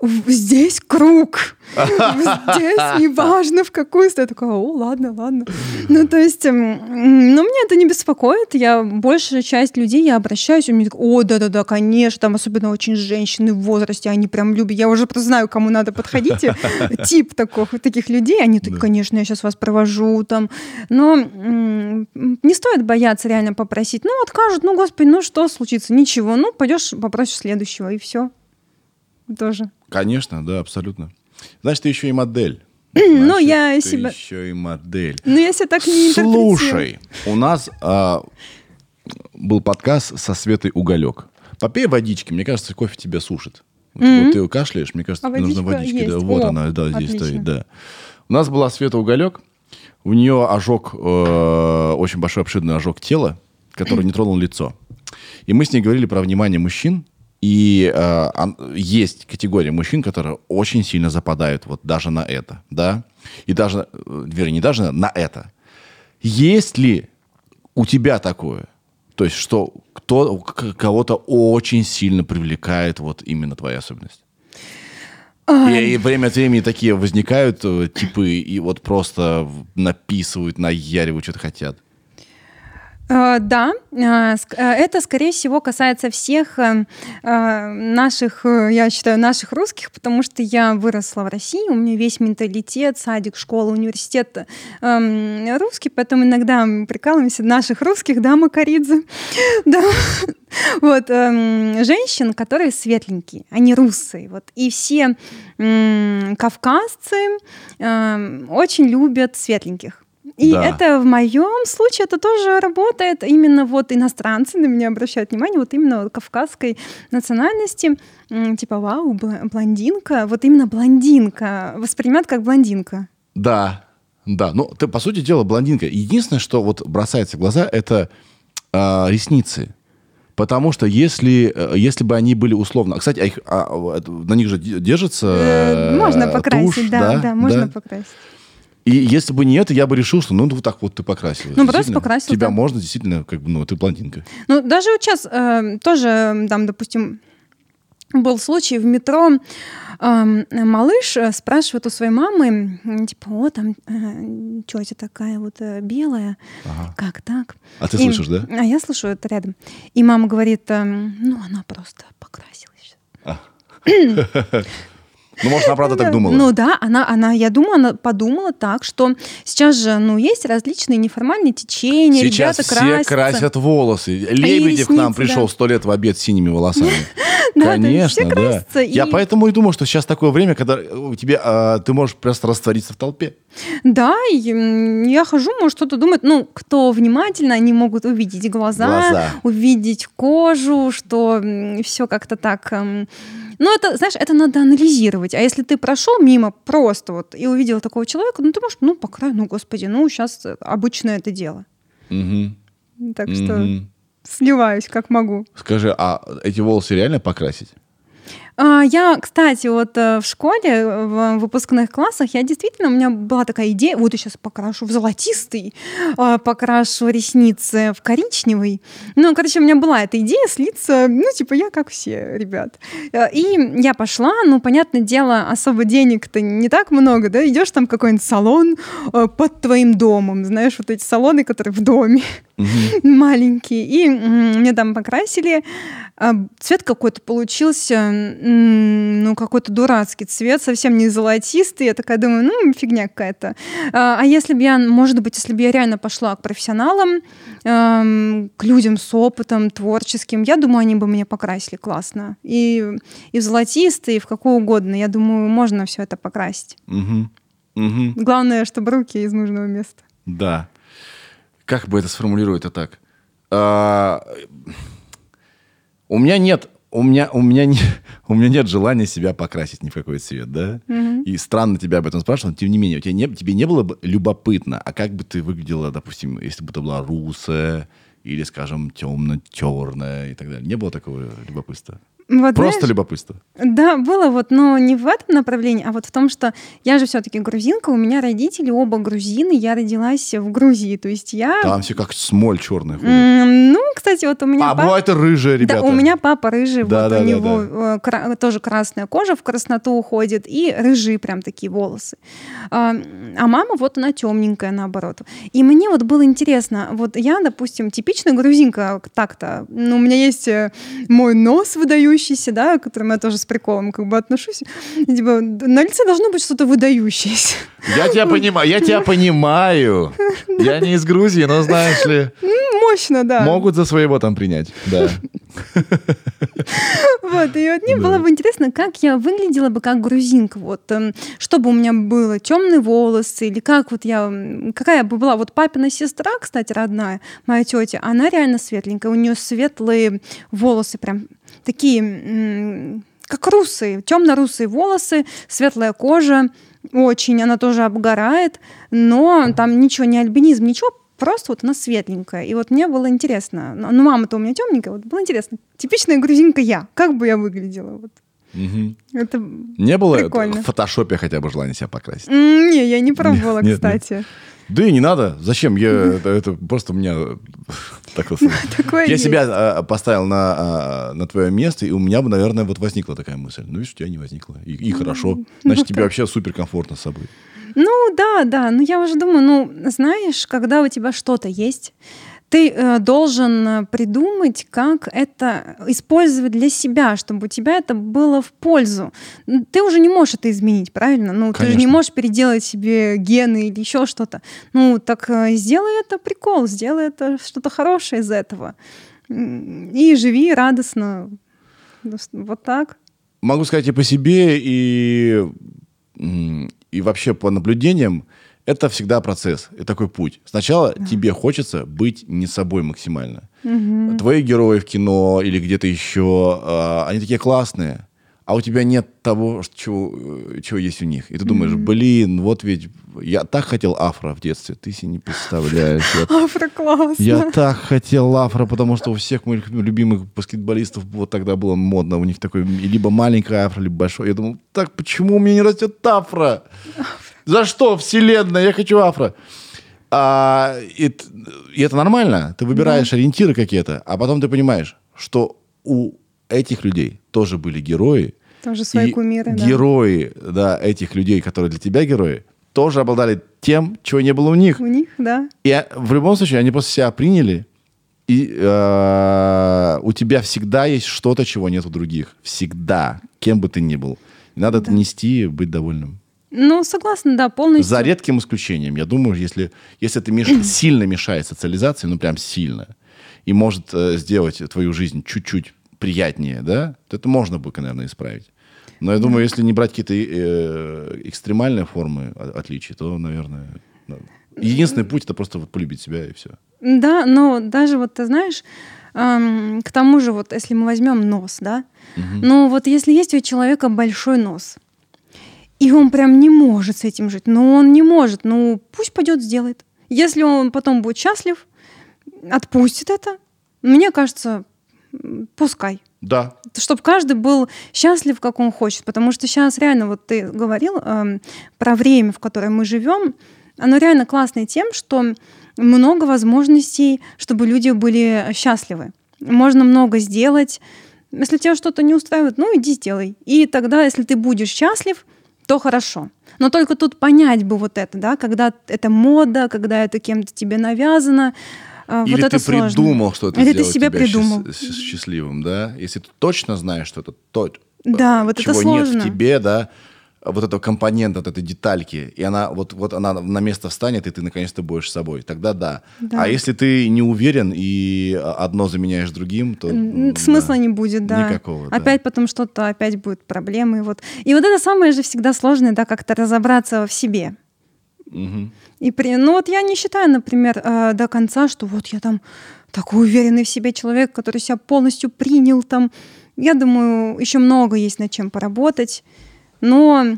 «В- Здесь круг. <laughs> Здесь неважно в какую сторону. Я такая, о, ладно, ладно. Ну, то есть, эм, ну, меня это не беспокоит. Я, большая часть людей, я обращаюсь, у меня такая, о, да-да-да, конечно, там особенно очень женщины в возрасте, они прям любят. Я уже просто знаю, кому надо подходить. <laughs> Тип таких, таких людей. Они такие, конечно, я сейчас вас провожу там. Но не стоит бояться реально попросить. Ну, откажут, ну, господи, ну, что случится? Ничего. Ну, пойдешь, попросишь следующего, и все. Тоже. Конечно, да, абсолютно. Значит, ты еще и модель. <clears throat> Ну, я ты себя- еще и модель. Ну, я себя так не. Слушай, у нас а, был подкаст со Светой Уголек. Попей водички, мне кажется, кофе тебя сушит. Вот, вот ты кашляешь, мне кажется, А тебе нужно водичка водички. Да, вот О, она, да, здесь отлично. стоит, да. У нас была Света Уголек, у нее ожог, э, очень большой обширный ожог тела, который <clears throat> не тронул лицо. И мы с ней говорили про внимание мужчин, и э, есть категория мужчин, которые очень сильно западают вот даже на это, да, и даже, э, вернее, не даже на это. Есть ли у тебя такое? То есть, что кто, кого-то очень сильно привлекает вот именно твоя особенность? И, и время от времени такие возникают э, типы, и вот просто написывают, наяривают, что-то хотят. Э, Да, э, э, это, скорее всего, касается всех наших, я считаю, наших русских, потому что я выросла в России, у меня весь менталитет, садик, школа, университет русский, поэтому иногда прикалываемся. Наших русских, да, Макаридзе, <laughs> да, вот, женщин, которые светленькие, они русые, вот, и все кавказцы очень любят светленьких. И Да. это в моем случае это тоже работает. Именно вот иностранцы на меня обращают внимание, вот именно кавказской национальности. Типа, вау, бл- блондинка. Вот именно блондинка. Воспринимают как блондинка. Да, да. Ну, ты, по сути дела, блондинка. Единственное, что вот бросается в глаза, это а, ресницы. Потому что если, э, если бы они были условно... Кстати, а их, а, а, на них же де- держится Э, Можно э, покрасить, тушь, да, да, можно да? покрасить. И если бы не это, я бы решил, что ну вот так вот ты покрасилась. Ну, просто Действительно, покрасил, Тебя да. можно действительно, как бы, ну, ты блондинка. Ну, даже вот сейчас э, тоже, м, там, допустим, был случай в метро, эм, малыш э, спрашивает у своей мамы, типа, о, там э, тетя такая вот э, белая, Ага. как так? А ты И- слышишь, да? А я слышу это рядом. И мама говорит, эм, ну, она просто покрасилась. <clears throat> <laughs> Ну, может, она правда так думала. Ну да, она, она, я думаю, она подумала так, что сейчас же, ну, есть различные неформальные течения, Сейчас ребята все красятся. красят волосы. Лебедев к нам ресницы, пришел да. сто лет в обед с синими волосами. <laughs> Да, да, Конечно, все да. красятся, Я поэтому и думаю, что сейчас такое время, когда у тебя а, ты можешь просто раствориться в толпе. Да, я хожу, может, кто-то думает, ну, кто внимательно, они могут увидеть глаза, Глаза. увидеть кожу, что все как-то так... Ну, это, знаешь, это надо анализировать. А если ты прошел мимо просто вот и увидел такого человека, ну, ты можешь, ну, по краю, ну, господи, ну, сейчас обычное это дело. Мгм, Так что мгм. сливаюсь, как могу. Скажи, а эти волосы реально покрасить? А, Я, кстати, вот э, в школе, в выпускных классах, я действительно, у меня была такая идея, вот я сейчас покрашу в золотистый, а, покрашу ресницы в коричневый. Ну, короче, у меня была эта идея слиться, ну, типа, я как все, ребят. Э, И я пошла, ну, понятное дело, особо денег-то не так много, да, идешь там в какой-нибудь салон э, под твоим домом, знаешь, вот эти салоны, которые в доме <laughs> маленькие. И мне там покрасили. А, Цвет какой-то получился, ну, какой-то дурацкий цвет, совсем не золотистый. Я такая думаю, ну, фигня какая-то. А а если бы я, может быть, если бы я реально пошла к профессионалам, к людям с опытом творческим, я думаю, они бы меня покрасили классно. И, и в золотистый, и в какой угодно. Я думаю, можно все это покрасить. Мгм, мгм. Главное, чтобы руки из нужного места. Да. Как бы это сформулировать-то так? А, у меня нет, у меня, у меня не, <laughs> у меня нет желания себя покрасить ни в какой цвет, да? И странно тебя об этом спрашивать, но тем не менее, у тебя не, тебе не было бы любопытно, а как бы ты выглядела, допустим, если бы ты была русая или, скажем, темно-черная и так далее? Не было такого любопытства? Вот, Просто знаешь, любопытство. Да, было вот, но не в этом направлении, а вот в том, что я же все-таки грузинка, у меня родители оба грузины, я родилась в Грузии, то есть я... Там все как смоль черная ходит. М, Ну, кстати, вот у меня А папа- бывает и рыжие ребята. Да, у меня папа рыжий, Да, вот да, у да, него э, кра- тоже красная кожа, в красноту уходит, и рыжие прям такие волосы. А, а мама вот она темненькая, наоборот. И мне вот было интересно, вот я, допустим, типичная грузинка так-то, ну, у меня есть э, мой нос выдающийся, да, к которому я тоже с приколом как бы отношусь. Типа, на лице должно быть что-то выдающееся. Я тебя понимаю, я тебя понимаю. <laughs> Я не из Грузии, но знаешь ли, Мощно, да. могут за своего там принять. Да. Вот, и вот мне было бы интересно, как я выглядела бы как грузинка, вот, эм, чтобы у меня было темные волосы, или как вот я, какая бы была, вот папина сестра, кстати, родная, моя тетя, она реально светленькая, у нее светлые волосы, прям такие, как русые, темно-русые волосы, светлая кожа, очень, она тоже обгорает, но там ничего, не альбинизм, ничего, просто вот она светленькая. И вот мне было интересно. Ну, ну, мама-то у меня темненькая, вот было интересно. Типичная грузинка я. Как бы я выглядела? Вот. Мгм. Это... Не было Прикольно. в фотошопе хотя бы желания себя покрасить? Не, я не пробовала, Нет, нет. кстати. Да и не надо. Зачем? Я, <laughs> это, это просто у меня так вот. <laughs> Такое Я есть. себя а, поставил на, а, на твое место, и у меня бы, наверное, вот возникла такая мысль. Ну, видишь, у тебя не возникла. И, и хорошо. Значит, тебе вообще супер комфортно с собой. Ну да, да. Ну я уже думаю, ну знаешь, когда у тебя что-то есть, ты э, должен э, придумать, как это использовать для себя, чтобы у тебя это было в пользу. Ты уже не можешь это изменить, правильно? Ну, ты же не Конечно. можешь переделать себе гены или еще что-то. Ну, так э, сделай это прикол, сделай это что-то хорошее из этого. И живи радостно. Ну, Вот так. Могу сказать и по себе, и, и вообще по наблюдениям, это всегда процесс, и такой путь. Сначала тебе хочется быть не собой максимально. Твои герои в кино или где-то еще, а, они такие классные, а у тебя нет того, чего, э, чего есть у них. И ты думаешь, блин, вот ведь я так хотел афро в детстве, ты себе не представляешь. Я <laughs> Афро классно. я так хотел афро, потому что у всех моих любимых баскетболистов вот тогда было модно. У них такой либо маленькое афро, либо большое. Я думал, так почему у меня не растет афро? За что, вселенная? Я хочу афро. А, и, и это нормально. Ты выбираешь ориентиры какие-то, а потом ты понимаешь, что у этих людей тоже были герои. Тоже свои и кумиры, да. Герои, да, этих людей, которые для тебя герои, тоже обладали тем, чего не было у них. У них, да. И в любом случае они просто себя приняли, и э, у тебя всегда есть что-то, чего нет у других. Всегда. Кем бы ты ни был. Надо это нести и быть довольным. Ну, согласна, да, полностью. За редким исключением. Я думаю, если, если это меш- <clears throat> сильно мешает социализации, ну прям сильно, и может э, сделать твою жизнь чуть-чуть приятнее, да, то это можно бы, наверное, исправить. Но я думаю, если не брать какие-то э, экстремальные формы отличий, то, наверное, ну, единственный путь это просто вот полюбить себя и все. Да, но даже вот ты знаешь, эм, к тому же вот если мы возьмем нос, да, ну вот если есть у человека большой нос, и он прям не может с этим жить, ну он не может, ну пусть пойдет сделает. Если он потом будет счастлив, отпустит это, мне кажется, пускай. Да, чтобы каждый был счастлив, как он хочет. Потому что сейчас реально, вот ты говорил эм, про время, в котором мы живем, оно реально классное тем, что много возможностей, чтобы люди были счастливы. Можно много сделать. Если тебя что-то не устраивает, ну иди сделай. И тогда, если ты будешь счастлив, то хорошо. Но только тут понять бы вот это, да, когда это мода, когда это кем-то тебе навязано. а, Или вот это ты сложно. придумал, что это Или ты себе тебя придумал. счаст- счаст- счастливым, да? Если ты точно знаешь, что это то, Да, вот это чего нет сложно. в тебе, да, вот этого компонента, вот этой детальки, и она вот, вот она на место встанет, и ты наконец-то будешь собой, тогда да. Да. А если ты не уверен и одно заменяешь другим, то... Смысла да. не будет, да. Никакого, да. Опять потом что-то, опять будут проблемы. Вот. И вот это самое же всегда сложное, да, как-то разобраться в себе. Мгм. И при... Ну вот я не считаю, например, э, до конца, что вот я там такой уверенный в себе человек, который себя полностью принял там. Я думаю, еще много есть над чем поработать. Но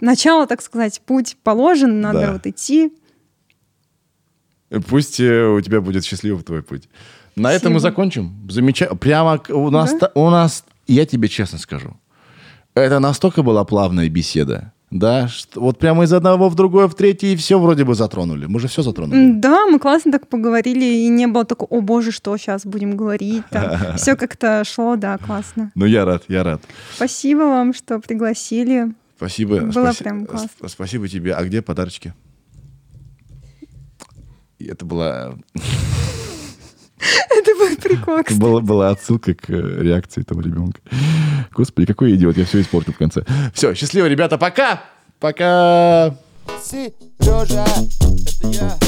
начало, так сказать, путь положен, надо Да. вот идти. Пусть э, у тебя будет счастливый твой путь. На этом мы Спасибо. закончим. Замечательно. Прямо у нас, Да. у нас, я тебе честно скажу, это настолько была плавная беседа, да, вот прямо из одного в другое, в третье, и все вроде бы затронули. Мы же все затронули. Да, мы классно так поговорили, и не было такого, о боже, что сейчас будем говорить. <laughs> Все как-то шло, да, классно. Ну, я рад, я рад. Спасибо вам, что пригласили. Спасибо. Было спаси- прям классно. Спасибо тебе. А где подарочки? И Это была, <laughs> Это был прикол, это кстати. была, была отсылка к э, реакции этого ребенка. Господи, какой идиот, я все испортил в конце. Все, счастливо, ребята, пока! Пока! Сережа, это я.